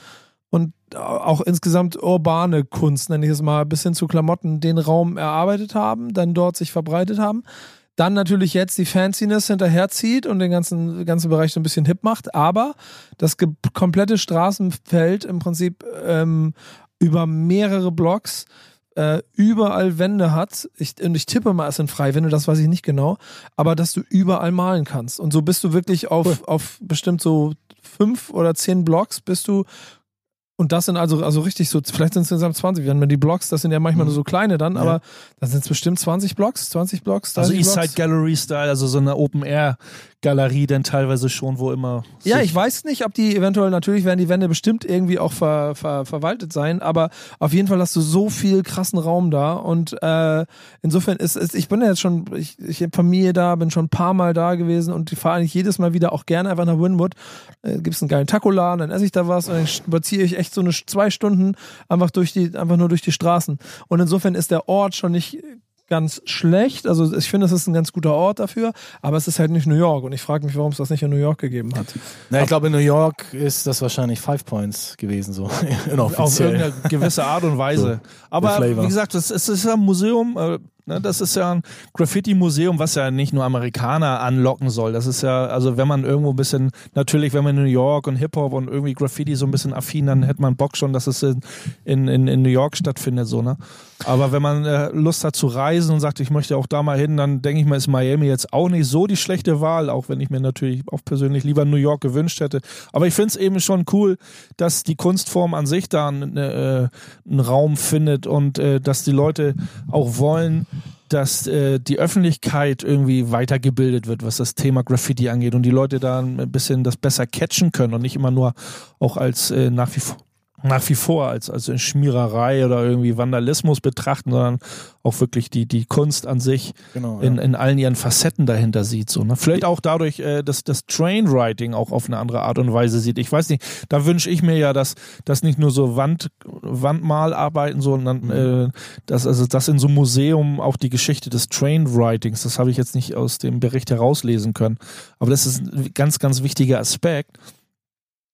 und auch insgesamt urbane Kunst, nenne ich es mal, bis hin zu Klamotten, den Raum erarbeitet haben, dann dort sich verbreitet haben. Dann natürlich jetzt die Fanciness hinterherzieht und den ganzen, ganzen Bereich so ein bisschen hip macht, aber das komplette Straßenfeld im Prinzip ähm, über mehrere Blocks äh, überall Wände hat. Ich, und ich tippe mal, es sind Freiwände, das weiß ich nicht genau, aber dass du überall malen kannst. Und so bist du wirklich auf, auf bestimmt so fünf oder zehn Blocks bist du und das sind also, also richtig so, vielleicht sind es insgesamt 20. Wenn man die Blocks, das sind ja manchmal nur so kleine dann, Ja. aber dann sind es bestimmt 20 Blocks, 20 Blocks, 30 Also Eastside. Gallery Style, also so eine Open Air Galerie, denn teilweise schon, wo immer. Ja, ich weiß nicht, ob die eventuell, natürlich werden die Wände bestimmt irgendwie auch ver, ver, verwaltet sein, aber auf jeden Fall hast du so viel krassen Raum da und äh, insofern ist es, ich bin ja jetzt schon, ich, ich habe Familie da, bin schon ein paar Mal da gewesen und ich fahre eigentlich jedes Mal wieder auch gerne einfach nach Winwood. Äh, Gibt es einen geilen Taco-Laden, dann esse ich da was und dann spaziere ich echt so eine zwei Stunden einfach durch die, einfach nur durch die Straßen. Und insofern ist der Ort schon nicht ganz schlecht. Also ich finde, es ist ein ganz guter Ort dafür, aber es ist halt nicht New York. Und ich frage mich, warum es das nicht in New York gegeben hat. Na, ich glaube, in New York ist das wahrscheinlich Five Points gewesen, so auf irgendeine gewisse Art und Weise. Aber Flavor. wie gesagt, das, es ist ja ein Museum, äh, ne, das ist ja ein Graffiti-Museum, was ja nicht nur Amerikaner anlocken soll. Das ist ja, also wenn man irgendwo ein bisschen, natürlich, wenn man in New York und Hip-Hop und irgendwie Graffiti so ein bisschen affin, dann hätte man Bock schon, dass es in, in, in, in New York stattfindet, so, ne? Aber wenn man äh, Lust hat zu reisen und sagt, ich möchte auch da mal hin, dann denke ich mal, ist Miami jetzt auch nicht so die schlechte Wahl, auch wenn ich mir natürlich auch persönlich lieber New York gewünscht hätte. Aber ich finde es eben schon cool, dass die Kunstform an sich da einen, äh, einen Raum findet und äh, dass die Leute auch wollen, dass äh, die Öffentlichkeit irgendwie weitergebildet wird, was das Thema Graffiti angeht und die Leute da ein bisschen das besser catchen können und nicht immer nur auch als äh, nach wie vor nach wie vor als, als Schmiererei oder irgendwie Vandalismus betrachten, sondern auch wirklich die, die Kunst an sich Genau, in, ja. in allen ihren Facetten dahinter sieht. So, ne? Vielleicht auch dadurch, äh, dass das Trainwriting auch auf eine andere Art und Weise sieht. Ich weiß nicht, da wünsche ich mir ja, dass, dass nicht nur so Wand, Wandmalarbeiten, sondern äh, dass, also dass in so einem Museum auch die Geschichte des Trainwritings, das habe ich jetzt nicht aus dem Bericht herauslesen können, aber das ist ein ganz, ganz wichtiger Aspekt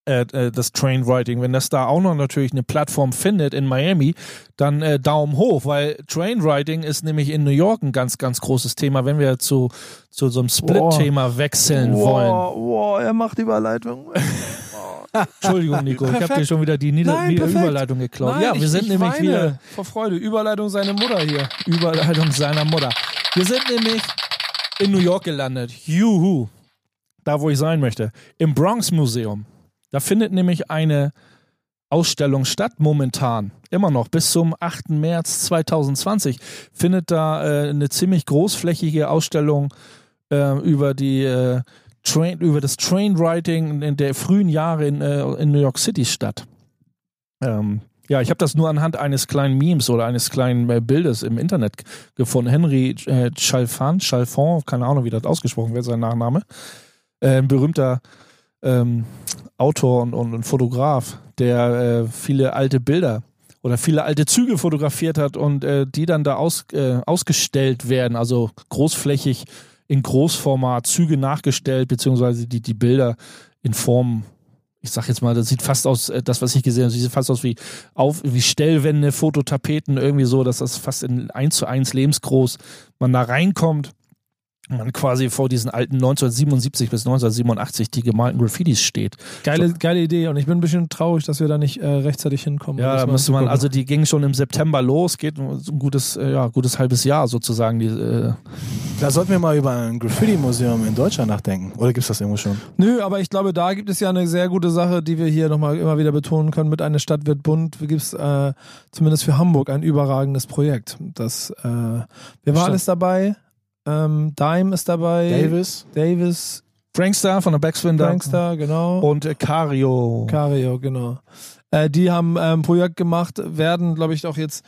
äh, äh, das Trainwriting. Wenn das da auch noch natürlich eine Plattform findet in Miami, dann äh, Daumen hoch, weil Trainwriting ist nämlich in New York ein ganz, ganz großes Thema, wenn wir zu, zu so einem Split-Thema wechseln wollen. Wow, wow, er macht Überleitung. Entschuldigung, Nico, ich habe dir schon wieder die Nieder Nein. Überleitung geklaut. Nein, ja, wir ich, sind ich nämlich weine wieder vor Freude. Überleitung seine Mutter hier. Überleitung seiner Mutter. Wir sind nämlich in New York gelandet. Juhu. Da, wo ich sein möchte. Im Bronx Museum. Da findet nämlich eine Ausstellung statt, momentan. Immer noch. Bis zum 8. März 2020 findet da äh, eine ziemlich großflächige Ausstellung äh, über die äh, Train, über das Trainwriting in der frühen Jahre in, äh, in New York City statt. Ähm, Ja, ich habe das nur anhand eines kleinen Memes oder eines kleinen äh, Bildes im Internet gefunden. Henry äh, Chalfant, Chalfant, keine Ahnung, wie das ausgesprochen wird, sein Nachname. Äh, berühmter ähm, Autor und, und, und Fotograf, der äh, viele alte Bilder oder viele alte Züge fotografiert hat und äh, die dann da aus, äh, ausgestellt werden, also großflächig in Großformat Züge nachgestellt, beziehungsweise die, die Bilder in Form, ich sag jetzt mal, das sieht fast aus, äh, das, was ich gesehen habe, sieht fast aus wie, auf, wie Stellwände, Fototapeten, irgendwie so, dass das fast in eins zu eins lebensgroß man da reinkommt man quasi vor diesen alten 1977 bis 1987 die gemalten Graffitis steht. Geile, geile Idee und ich bin ein bisschen traurig, dass wir da nicht äh, rechtzeitig hinkommen. Ja, da müsste man, gucken. also die ging schon im September los, geht so ein gutes, äh, ja, gutes halbes Jahr sozusagen. Die, äh, Da sollten wir mal über ein Graffiti-Museum in Deutschland nachdenken. Oder gibt es das irgendwo schon? Nö, aber ich glaube, da gibt es ja eine sehr gute Sache, die wir hier nochmal immer wieder betonen können. Mit einer Stadt wird bunt gibt es äh, zumindest für Hamburg ein überragendes Projekt. Das, äh, wer war Stimmt. alles dabei? Ähm, Dime ist dabei. Davis? Davis, Frankstar von der Backspin da. Prankster, genau. und äh, Cario. Cario, genau. Äh, die haben ähm, ein Projekt gemacht, werden, glaube ich, auch jetzt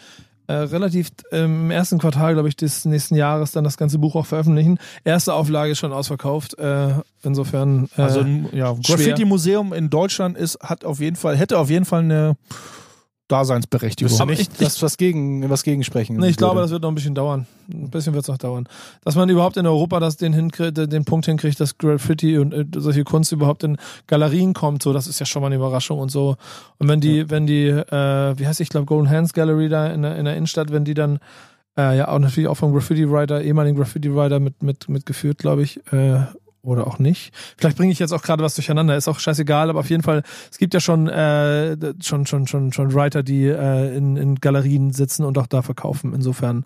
äh, relativ ähm, im ersten Quartal, glaube ich, des nächsten Jahres dann das ganze Buch auch veröffentlichen. Erste Auflage ist schon ausverkauft. Äh, insofern. Äh, also ein ja. Graffiti-Museum in Deutschland ist, hat auf jeden Fall, hätte auf jeden Fall eine Daseinsberechtigung. Aber nicht, ich- was, was, gegen, was gegen sprechen Nee, ich glaube, würde. das wird noch ein bisschen dauern. Ein bisschen wird es noch dauern. Dass man überhaupt in Europa das den, hinkriegt, den Punkt hinkriegt, dass Graffiti und äh, solche Kunst überhaupt in Galerien kommt, so, das ist ja schon mal eine Überraschung und so. Und wenn die, wenn die, äh, wie heißt ich glaube, Golden Hands Gallery da in der, in der Innenstadt, wenn die dann äh, ja auch natürlich auch vom Graffiti-Writer, ehemaligen Graffiti-Writer mit, mit, mitgeführt, glaube ich, äh, oder auch nicht. Vielleicht bringe ich jetzt auch gerade was durcheinander, ist auch scheißegal, aber auf jeden Fall, es gibt ja schon, äh, schon, schon, schon, schon Writer, die äh, in, in Galerien sitzen und auch da verkaufen. Insofern,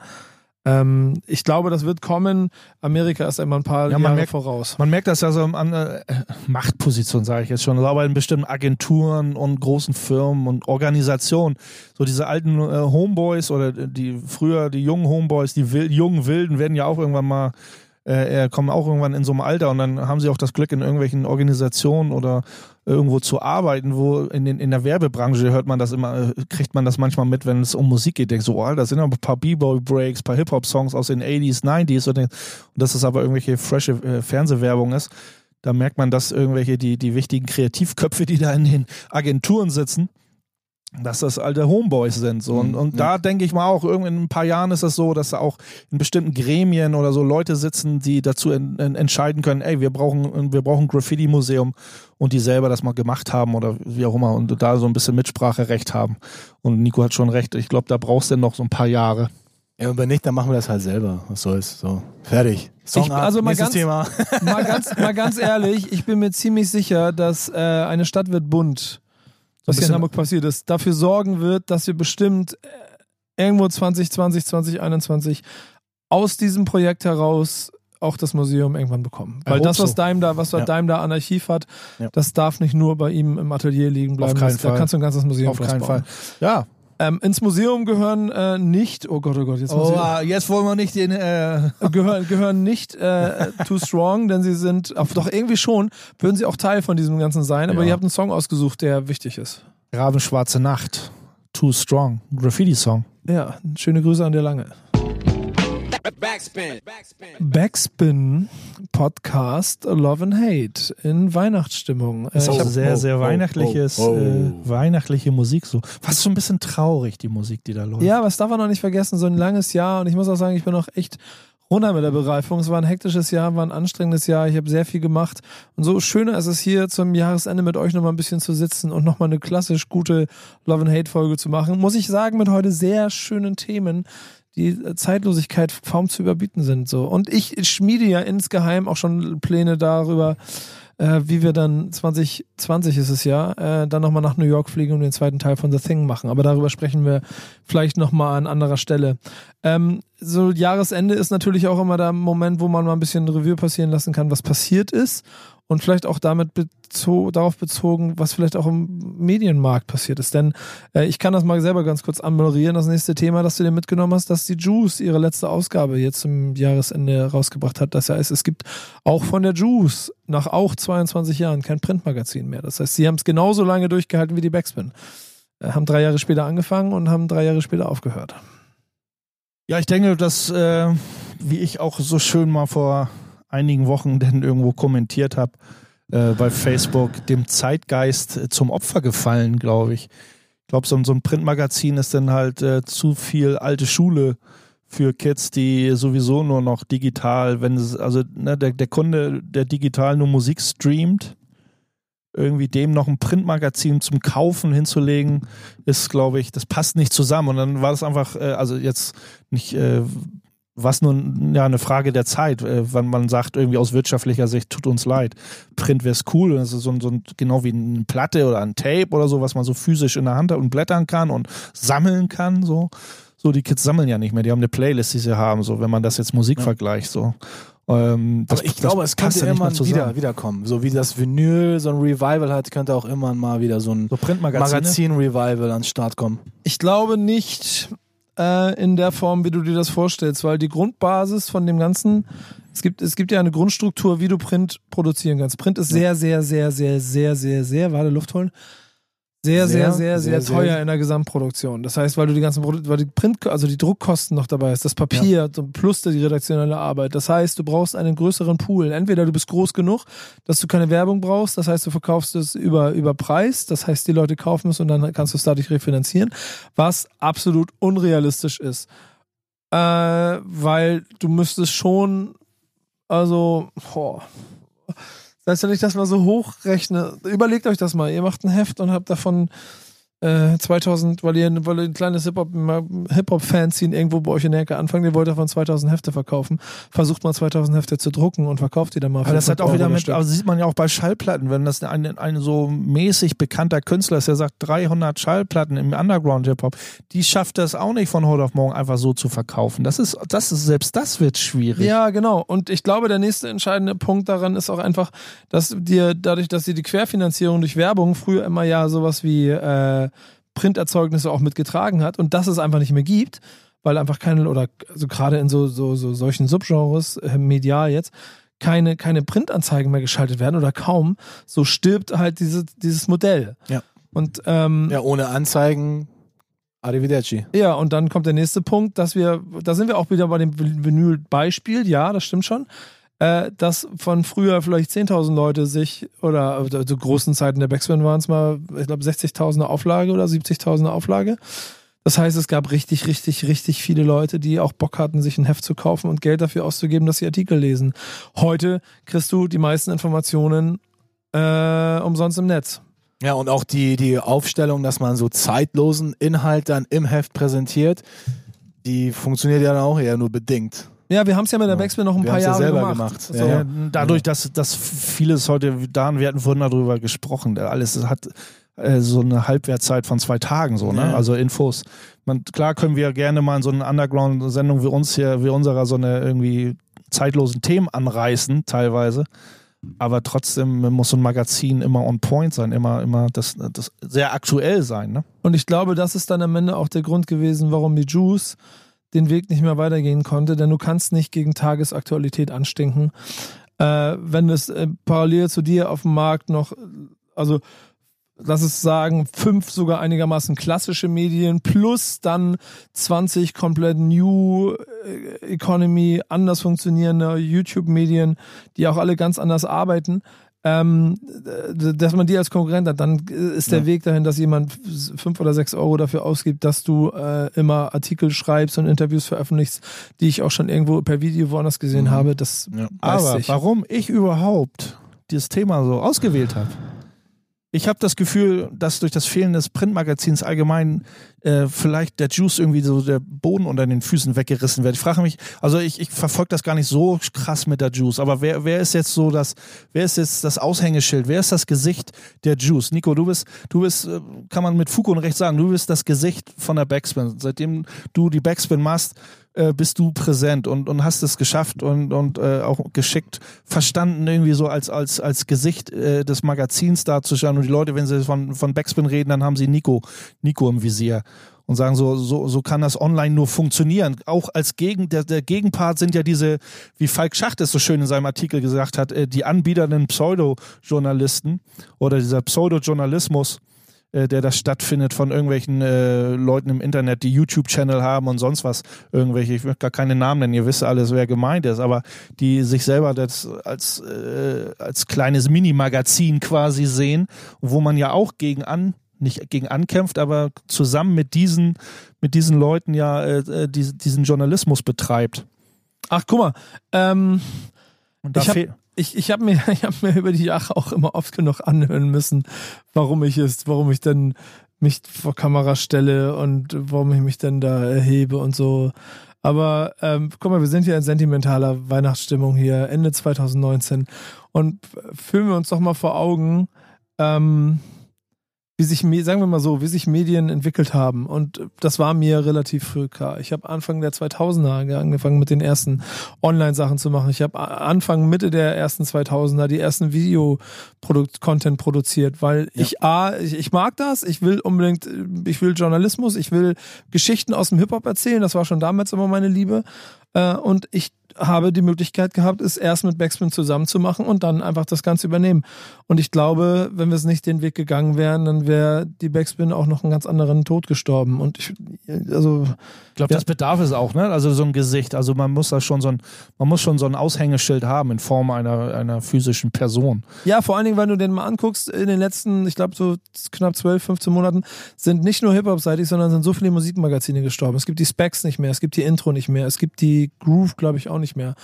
ähm, ich glaube, das wird kommen. Amerika ist immer ein paar Ja, man Jahre merkt- voraus. Man merkt das ja so an äh, Machtposition, sage ich jetzt schon, aber in bestimmten Agenturen und großen Firmen und Organisationen. So diese alten äh, Homeboys oder die früher die jungen Homeboys, die wild, jungen Wilden werden ja auch irgendwann mal äh, kommen auch irgendwann in so einem Alter und dann haben sie auch das Glück, in irgendwelchen Organisationen oder irgendwo zu arbeiten, wo in, den, in der Werbebranche hört man das immer, äh, kriegt man das manchmal mit, wenn es um Musik geht, denkt so, oh, da sind aber ein paar B-Boy-Breaks, ein paar Hip-Hop-Songs aus den 80s, 90s und, und dass das aber irgendwelche frische äh, Fernsehwerbung ist. Da merkt man, dass irgendwelche, die, die wichtigen Kreativköpfe, die da in den Agenturen sitzen, dass das alte Homeboys sind. So. Und, Mhm, und ja. da denke ich mal auch, in ein paar Jahren ist es so, dass da auch in bestimmten Gremien oder so Leute sitzen, die dazu en, en, entscheiden können, ey, wir brauchen, wir brauchen ein Graffiti-Museum und die selber das mal gemacht haben oder wie auch immer und da so ein bisschen Mitspracherecht haben. Und Nico hat schon recht, ich glaube, da brauchst du noch so ein paar Jahre. Ja, und wenn nicht, dann machen wir das halt selber. Was soll's? So, fertig. Song Ich- also mal ganz- Thema. mal, ganz, mal ganz ehrlich, ich bin mir ziemlich sicher, dass äh, eine Stadt wird bunt, was hier in Hamburg passiert ist, dafür sorgen wird, dass wir bestimmt äh, irgendwo 2020, 2021 aus diesem Projekt heraus auch das Museum irgendwann bekommen. Weil das, was so. Daim da, was Ja. Daim da an Archiv hat, Ja. das darf nicht nur bei ihm im Atelier liegen bleiben. keinen das, Da Fall. kannst du ein ganzes Museum Auf keinen bauen. Fall. Ja. Ähm, ins Museum gehören äh, nicht, oh Gott, oh Gott, jetzt Oh, ah, jetzt wollen wir nicht den. Äh, gehören, gehören nicht äh, Too Strong, denn sie sind, doch irgendwie schon, würden sie auch Teil von diesem Ganzen sein, aber Ja. ihr habt einen Song ausgesucht, der wichtig ist. Rabenschwarze Nacht. Too Strong. Graffiti-Song. Ja, schöne Grüße an der Lange. Backspin. Backspin. Backspin Podcast Love and Hate in Weihnachtsstimmung. Äh, Ist ich auch hab, sehr, oh, sehr oh, weihnachtliches, oh, oh. Äh, weihnachtliche Musik so. Fast so ein bisschen traurig, die Musik, die da läuft. ja, das darf man noch nicht vergessen, so ein langes Jahr und ich muss auch sagen, ich bin auch echt runter mit der Bereifung. Es war ein hektisches Jahr, war ein anstrengendes Jahr, ich habe sehr viel gemacht und so schöner ist es hier zum Jahresende mit euch nochmal ein bisschen zu sitzen und nochmal eine klassisch gute Love and Hate Folge zu machen. Muss ich sagen, mit heute sehr schönen Themen, die Zeitlosigkeit kaum zu überbieten sind. So. Und ich schmiede ja insgeheim auch schon Pläne darüber, äh, wie wir dann 2020 ist es ja, äh, dann nochmal nach New York fliegen und den zweiten Teil von The Thing machen. Aber darüber sprechen wir vielleicht nochmal an anderer Stelle. Ähm, so Jahresende ist natürlich auch immer der Moment, wo man mal ein bisschen Revue passieren lassen kann, was passiert ist und vielleicht auch damit bezo darauf bezogen, was vielleicht auch im Medienmarkt passiert ist. Denn äh, ich kann das mal selber ganz kurz anmoderieren, das nächste Thema, das du dir mitgenommen hast, dass die Juice ihre letzte Ausgabe jetzt zum Jahresende rausgebracht hat. Das heißt, es gibt auch von der Juice nach auch 22 Jahren kein Printmagazin mehr. Das heißt, sie haben es genauso lange durchgehalten wie die Backspin. äh, haben drei Jahre später angefangen und haben drei Jahre später aufgehört. Ja, ich denke, dass, äh, wie ich auch so schön mal vor einigen Wochen denn irgendwo kommentiert habe, äh, bei Facebook, dem Zeitgeist zum Opfer gefallen, glaube ich. Ich glaube, so, so, ein Printmagazin ist dann halt äh, zu viel alte Schule für Kids, die sowieso nur noch digital, wenn es, also ne, der, der Kunde, der digital nur Musik streamt, irgendwie dem noch ein Printmagazin zum Kaufen hinzulegen, ist, glaube ich, das passt nicht zusammen. Und dann war das einfach, äh, also jetzt nicht, äh, was nun ja eine Frage der Zeit, äh, wann man sagt, irgendwie aus wirtschaftlicher Sicht, tut uns leid. Print wäre es cool. Das ist so, so ein, genau wie eine Platte oder ein Tape oder so, was man so physisch in der Hand hat und blättern kann und sammeln kann. So. So, die Kids sammeln ja nicht mehr, die haben eine Playlist, die sie haben, so, wenn man das jetzt Musik ja. vergleicht, so. Ähm, das, Aber ich glaube, es könnte irgendwann wieder, wiederkommen. So wie das Vinyl so ein Revival hat, könnte auch immer mal wieder so ein so Magazin-Revival ans Start kommen. Ich glaube nicht äh, in der Form, wie du dir das vorstellst, weil die Grundbasis von dem Ganzen, es gibt, es gibt ja eine Grundstruktur, wie du Print produzieren kannst. Print ist sehr, sehr, sehr, sehr, sehr, sehr, sehr, warte, Luft holen sehr, sehr, sehr, sehr, teuer in der Gesamtproduktion. Das heißt, weil du die ganzen Produkte, weil die Print, also die Druckkosten noch dabei ist, das Papier plus die redaktionelle Arbeit. Das heißt, du brauchst einen größeren Pool. Entweder du bist groß genug, dass du keine Werbung brauchst, das heißt, du verkaufst es über, über Preis, das heißt, die Leute kaufen es und dann kannst du es dadurch refinanzieren, was absolut unrealistisch ist. Äh, weil du müsstest schon, also, boah, das heißt, wenn ich das mal so hochrechne, überlegt euch das mal. Ihr macht ein Heft und habt davon äh, 2000, weil ihr, weil ihr ein kleines Hip-Hop-Fanzine irgendwo bei euch in der Ecke anfangen, ihr wollt davon 2000 Hefte verkaufen, versucht mal 2000 Hefte zu drucken und verkauft die dann mal. Aber das hat auch wieder mit, also sieht man ja auch bei Schallplatten, wenn das ein, ein so mäßig bekannter Künstler ist, der sagt 300 Schallplatten im Underground-Hip-Hop, die schafft das auch nicht von heute auf morgen einfach so zu verkaufen. Das ist, das ist, selbst das wird schwierig. Ja, genau. Und ich glaube, der nächste entscheidende Punkt daran ist auch einfach, dass dir dadurch, dass sie die Querfinanzierung durch Werbung früher immer ja sowas wie äh, Printerzeugnisse auch mitgetragen hat und das es einfach nicht mehr gibt, weil einfach keine, oder also gerade in so, so, so solchen Subgenres, äh, medial jetzt, keine, keine Printanzeigen mehr geschaltet werden oder kaum, so stirbt halt diese, dieses Modell. Ja. Und, ähm, ja, ohne Anzeigen Arrivederci. Ja, und dann kommt der nächste Punkt, dass wir, da sind wir auch wieder bei dem Vinyl-Beispiel, ja, das stimmt schon äh, dass von früher vielleicht 10.000 Leute sich, oder also zu großen Zeiten der Backspin waren es mal, ich glaube 60.000 Auflage oder 70.000 Auflage. Das heißt, es gab richtig, richtig, richtig viele Leute, die auch Bock hatten, sich ein Heft zu kaufen und Geld dafür auszugeben, dass sie Artikel lesen. Heute kriegst du die meisten Informationen äh, umsonst im Netz. Ja, und auch die, die Aufstellung, dass man so zeitlosen Inhalt dann im Heft präsentiert, die funktioniert ja dann auch eher nur bedingt. Ja, wir haben es ja mit der Backspin noch ein wir paar Jahre ja selber gemacht. gemacht. So. Ja, ja. Dadurch, dass, dass vieles heute da, wir hatten vorhin darüber gesprochen, alles hat äh, so eine Halbwertzeit von zwei Tagen, so, ne? Also Infos. Man, klar können wir gerne mal in so einer Underground-Sendung wie uns hier, wie unserer, so eine irgendwie zeitlosen Themen anreißen, teilweise. Aber trotzdem muss so ein Magazin immer on point sein, immer, immer das, das sehr aktuell sein, ne? Und ich glaube, das ist dann am Ende auch der Grund gewesen, warum die Juice den Weg nicht mehr weitergehen konnte, denn du kannst nicht gegen Tagesaktualität anstinken. Äh, wenn es äh, parallel zu dir auf dem Markt noch, also lass es sagen, fünf sogar einigermaßen klassische Medien plus dann 20 komplett New äh, Economy, anders funktionierende YouTube-Medien, die auch alle ganz anders arbeiten ähm, dass man die als Konkurrent hat, dann ist der ja. Weg dahin, dass jemand fünf oder sechs Euro dafür ausgibt, dass du äh, immer Artikel schreibst und Interviews veröffentlichst, die ich auch schon irgendwo per Video woanders gesehen mhm. habe. Das ja. Aber sich. warum ich überhaupt dieses Thema so ausgewählt habe, ich habe das Gefühl, dass durch das Fehlen des Printmagazins allgemein äh, vielleicht der Juice irgendwie so der Boden unter den Füßen weggerissen wird. Ich frage mich, also ich, ich verfolge das gar nicht so krass mit der Juice, aber wer, wer ist jetzt so das, wer ist jetzt das Aushängeschild, wer ist das Gesicht der Juice? Nico, du bist, du bist, äh, kann man mit Fug und Recht sagen, du bist das Gesicht von der Backspin. Seitdem du die Backspin machst, äh, bist du präsent und, und hast es geschafft und, und äh, auch geschickt verstanden, irgendwie so als, als, als Gesicht äh, des Magazins darzustellen. Und die Leute, wenn sie von, von Backspin reden, dann haben sie Nico, Nico im Visier und sagen, so, so, so kann das online nur funktionieren. Auch als Gegen, der, der Gegenpart sind ja diese, wie Falk Schacht es so schön in seinem Artikel gesagt hat, äh, die anbiedernden Pseudo-Journalisten oder dieser Pseudo-Journalismus äh, der das stattfindet von irgendwelchen äh, Leuten im Internet, die YouTube-Channel haben und sonst was, irgendwelche, ich will gar keine Namen nennen, ihr wisst alles, wer gemeint ist, aber die sich selber das als, äh, als kleines Mini-Magazin quasi sehen, wo man ja auch gegen an nicht gegen ankämpft, aber zusammen mit diesen, mit diesen Leuten ja äh, äh diesen, diesen Journalismus betreibt. Ach, guck mal. Ähm, Und da ich habe fehl- ich, ich hab mir, ich hab mir über die Jahre auch immer oft genug anhören müssen, warum ich es, warum ich denn mich vor Kamera stelle und warum ich mich denn da erhebe und so. Aber ähm, guck mal, wir sind hier in sentimentaler Weihnachtsstimmung hier, Ende 2019. Und fühlen wir uns doch mal vor Augen, ähm, wie sich, sagen wir mal so, wie sich Medien entwickelt haben. Und das war mir relativ früh klar. Ich habe Anfang der 2000er angefangen mit den ersten Online-Sachen zu machen. Ich habe Anfang, Mitte der ersten 2000er die ersten Video-Content produziert, weil Ja. ich A, ich, ich mag das, ich will unbedingt, ich will Journalismus, ich will Geschichten aus dem Hip-Hop erzählen, das war schon damals immer meine Liebe. Äh, und ich habe die Möglichkeit gehabt, es erst mit Backspin zusammen zu machen und dann einfach das Ganze übernehmen. Und ich glaube, wenn wir es nicht den Weg gegangen wären, dann wäre die Backspin auch noch einen ganz anderen Tod gestorben. Und ich, also, Ich glaube, Ja. das bedarf es auch, ne? Also so ein Gesicht. Also man muss da schon so ein, man muss schon so ein Aushängeschild haben in Form einer, einer physischen Person. Ja, vor allen Dingen, wenn du den mal anguckst, in den letzten, ich glaube, so knapp 12, 15 Monaten sind nicht nur Hip-Hop-seitig, sondern sind so viele Musikmagazine gestorben. Es gibt die Specs nicht mehr, es gibt die Intro nicht mehr, es gibt die Groove, glaube ich, auch nicht mehr.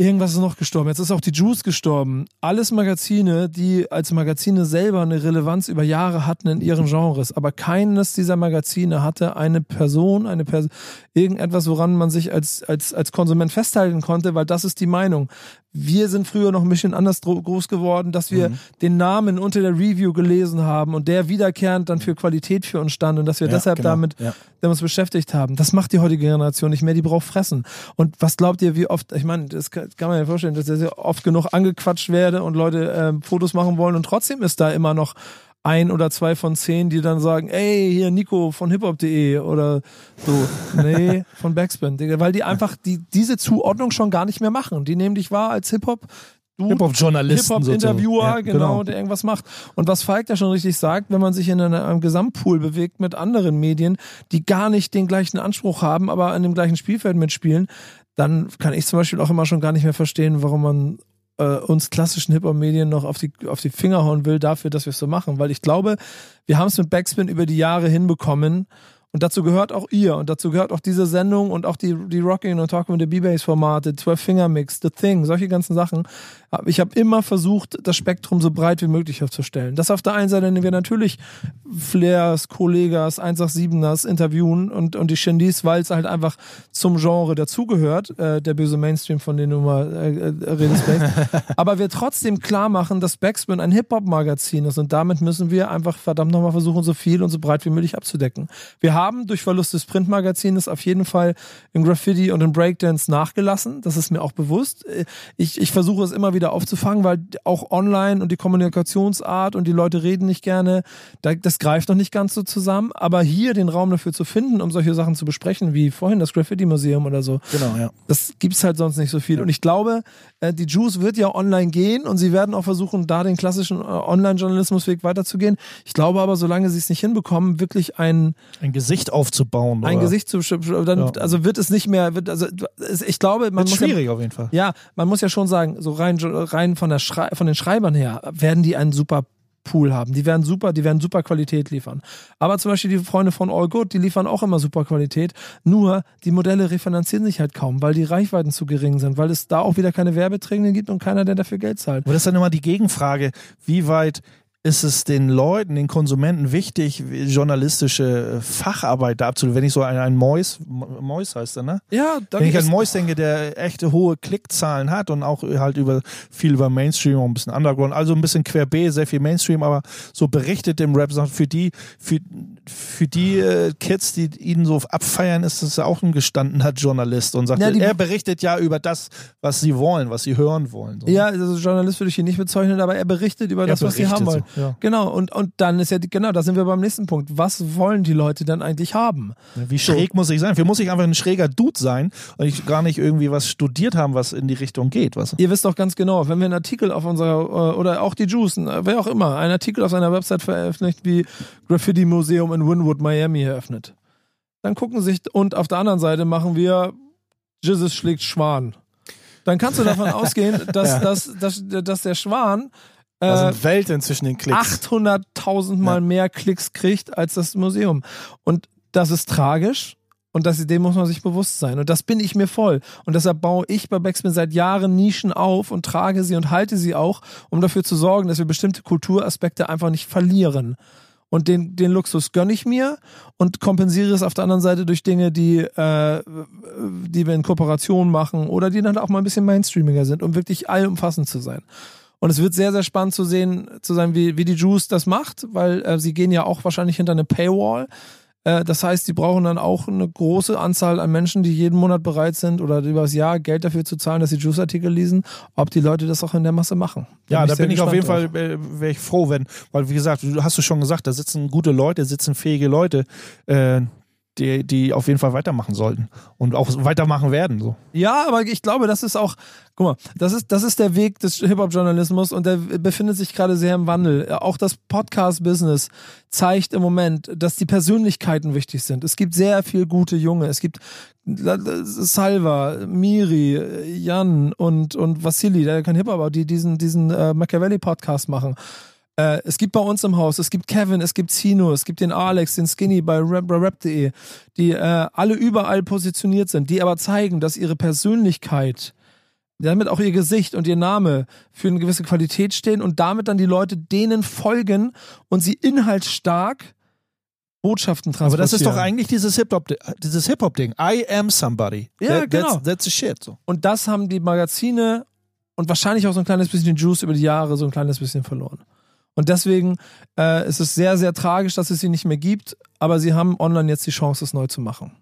Irgendwas ist noch gestorben. Jetzt ist auch die Juice gestorben. Alles Magazine, die als Magazine selber eine Relevanz über Jahre hatten in ihren Genres. Aber keines dieser Magazine hatte eine Person, eine Person, irgendetwas, woran man sich als, als, als Konsument festhalten konnte, weil das ist die Meinung. Wir sind früher noch ein bisschen anders groß geworden, dass wir den Namen unter der Review gelesen haben und der wiederkehrend dann für Qualität für uns stand und dass wir Ja, deshalb genau. damit Ja. damit uns beschäftigt haben. Das macht die heutige Generation nicht mehr, die braucht fressen. Und was glaubt ihr, wie oft, ich meine, das kann, kann man ja vorstellen, dass ich sehr oft genug angequatscht werde und Leute ähm, Fotos machen wollen und trotzdem ist da immer noch ein oder zwei von zehn, die dann sagen, ey, hier Nico von hiphop.de oder so. Nee, von Backspin. Weil die einfach die, diese Zuordnung schon gar nicht mehr machen. Die nehmen dich wahr als Hip-Hop. Hip-Hop-Journalisten Hip-Hop-Interviewer. Ja, genau, genau. der irgendwas macht. Und was Falk da schon richtig sagt, wenn man sich in einem Gesamtpool bewegt mit anderen Medien, die gar nicht den gleichen Anspruch haben, aber an dem gleichen Spielfeld mitspielen, dann kann ich zum Beispiel auch immer schon gar nicht mehr verstehen, warum man äh, uns klassischen Hip-Hop-Medien noch auf die, auf die Finger hauen will dafür, dass wir es so machen. Weil ich glaube, wir haben es mit Backspin über die Jahre hinbekommen, und dazu gehört auch ihr und dazu gehört auch diese Sendung und auch die, die Rocking und Talking with the B-Bass-Formate, 12-Finger-Mix, The Thing, solche ganzen Sachen. Ich habe immer versucht, das Spektrum so breit wie möglich aufzustellen. Das auf der einen Seite, indem wir natürlich Flairs, Kollegas, 187ers interviewen und, und die Shindies, weil es halt einfach zum Genre dazugehört, äh, der böse Mainstream, von dem du mal äh, äh, redest. Aber wir trotzdem klar machen, dass Backspin ein Hip-Hop-Magazin ist und damit müssen wir einfach verdammt nochmal versuchen, so viel und so breit wie möglich abzudecken. Wir haben durch Verlust des Printmagazins auf jeden Fall im Graffiti und im Breakdance nachgelassen. Das ist mir auch bewusst. Ich, ich versuche es immer wieder aufzufangen, weil auch online und die Kommunikationsart und die Leute reden nicht gerne, da, das greift noch nicht ganz so zusammen. Aber hier den Raum dafür zu finden, um solche Sachen zu besprechen, wie vorhin das Graffiti-Museum oder so, Genau, ja. das gibt's halt sonst nicht so viel. Und ich glaube, äh, die Juice wird ja online gehen und sie werden auch versuchen, da den klassischen äh, Online-Journalismusweg weiterzugehen. Ich glaube aber, solange sie es nicht hinbekommen, wirklich ein, Ein Gesicht aufzubauen. ein oder? Gesicht zu dann, Ja. also wird es nicht mehr, wird, also ich glaube, man Wird muss schwierig ja, auf jeden Fall. ja, man muss ja schon sagen, so rein, rein von der Schrei von den Schreibern her, werden die einen super Pool haben. Die werden super, die werden super Qualität liefern. Aber zum Beispiel die Freunde von All Good, die liefern auch immer super Qualität. Nur die Modelle refinanzieren sich halt kaum, weil die Reichweiten zu gering sind, weil es da auch wieder keine Werbeträger gibt und keiner, der dafür Geld zahlt. Aber das ist dann immer die Gegenfrage, wie weit ist es den Leuten, den Konsumenten wichtig, journalistische Facharbeit da abzuleiten? Wenn ich so ein, ein Mois, Mois heißt er, ne? Ja, da Wenn ich an Mois denke, der echte hohe Klickzahlen hat und auch halt über viel über Mainstream und ein bisschen Underground, also ein bisschen querbeet, sehr viel Mainstream, aber so berichtet im Rap, sagt, für die, für, für die äh, Kids, die ihn so abfeiern, ist das ja auch ein gestandener Journalist und sagt, Ja, er berichtet ja über das, was sie wollen, was sie hören wollen. So. Ja, also Journalist würde ich ihn nicht bezeichnen, aber er berichtet über Er das, was sie berichtet haben wollen. So, Ja. Genau, und, und dann ist ja, genau, da sind wir beim nächsten Punkt. Was wollen die Leute dann eigentlich haben? Wie schräg muss ich sein? Für muss ich einfach ein schräger Dude sein und ich gar nicht irgendwie was studiert haben, was in die Richtung geht, was? Ihr wisst doch ganz genau, wenn wir einen Artikel auf unserer, äh, oder auch die Juice, äh, wer auch immer, einen Artikel auf seiner Website veröffentlicht, wie Graffiti Museum in Wynwood, Miami eröffnet, dann gucken sich, und auf der anderen Seite machen wir Jesus schlägt Schwan. Dann kannst du davon ausgehen, dass, Ja. dass, dass, dass der Schwan Da äh, sind Welten zwischen den Klicks. 800.000 Mal Ja. mehr Klicks kriegt als das Museum. Und das ist tragisch. Und das, dem muss man sich bewusst sein. Und das bin ich mir voll. Und deshalb baue ich bei Backspin seit Jahren Nischen auf und trage sie und halte sie auch, um dafür zu sorgen, dass wir bestimmte Kulturaspekte einfach nicht verlieren. Und den, den Luxus gönne ich mir und kompensiere es auf der anderen Seite durch Dinge, die, äh, die wir in Kooperation machen oder die dann auch mal ein bisschen mainstreamiger sind, um wirklich allumfassend zu sein. Und es wird sehr, sehr spannend zu sehen, zu sein, wie, wie die Juice das macht, weil äh, sie gehen ja auch wahrscheinlich hinter eine Paywall. Äh, das heißt, die brauchen dann auch eine große Anzahl an Menschen, die jeden Monat bereit sind oder über das Jahr Geld dafür zu zahlen, dass sie Juice-Artikel lesen, ob die Leute das auch in der Masse machen. Ja, da bin ich auf jeden Fall, äh, wäre ich froh, wenn, weil wie gesagt, du hast du schon gesagt, da sitzen gute Leute, sitzen fähige Leute, äh, die, die auf jeden Fall weitermachen sollten und auch weitermachen werden. So. Ja, aber ich glaube, das ist auch, guck mal, das ist, das ist der Weg des Hip-Hop-Journalismus und der befindet sich gerade sehr im Wandel. Auch das Podcast-Business zeigt im Moment, dass die Persönlichkeiten wichtig sind. Es gibt sehr viel gute Junge. Es gibt Salva, Miri, Jan und, und Vassili, der kann Hip-Hop, die diesen, diesen äh, Machiavelli-Podcast machen. Äh, es gibt bei uns im Haus, es gibt Kevin, es gibt Zino, es gibt den Alex, den Skinny bei rap- bei rap.de, die äh, alle überall positioniert sind, die aber zeigen, dass ihre Persönlichkeit, damit auch ihr Gesicht und ihr Name für eine gewisse Qualität stehen und damit dann die Leute denen folgen und sie inhaltsstark Botschaften transportieren. Aber das ist doch eigentlich dieses Hip-Hop, dieses Hip-Hop-Ding. I am somebody. Ja, That- genau. That's, that's the shit. So. Und das haben die Magazine und wahrscheinlich auch so ein kleines bisschen Juice über die Jahre so ein kleines bisschen verloren. Und deswegen äh, ist es sehr, sehr tragisch, dass es sie nicht mehr gibt, aber sie haben online jetzt die Chance, es neu zu machen.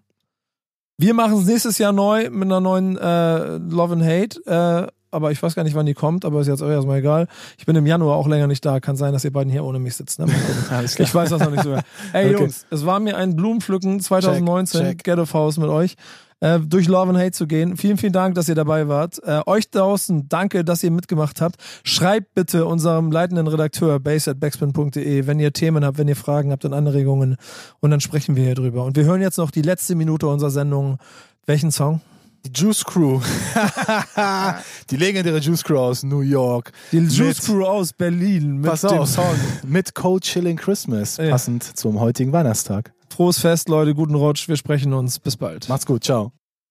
Wir machen es nächstes Jahr neu mit einer neuen äh, Love and Hate, äh, aber ich weiß gar nicht, wann die kommt, aber ist jetzt euch erstmal egal. Ich bin im Januar auch länger nicht da. Kann sein, dass ihr beiden hier ohne mich sitzt. Ne? Ich weiß das noch nicht so mehr. Ey Okay. Jungs, es war mir ein Blumenpflücken 2019, Check, check. Ghetto Faust mit euch, äh, durch Love and Hate zu gehen. Vielen, vielen Dank, dass ihr dabei wart. Äh, euch draußen, danke, dass ihr mitgemacht habt. Schreibt bitte unserem leitenden Redakteur base.backspin.de, wenn ihr Themen habt, wenn ihr Fragen habt und Anregungen und dann sprechen wir hier drüber. Und wir hören jetzt noch die letzte Minute unserer Sendung. Welchen Song? Die Juice Crew. die legendäre Juice Crew aus New York. Die Juice Crew aus Berlin mit Pass dem auf. Song. Mit Cold Chilling Christmas. Ja. Passend zum heutigen Weihnachtstag. Frohes Fest, Leute, guten Rutsch. Wir sprechen uns. Bis bald. Macht's gut. Ciao.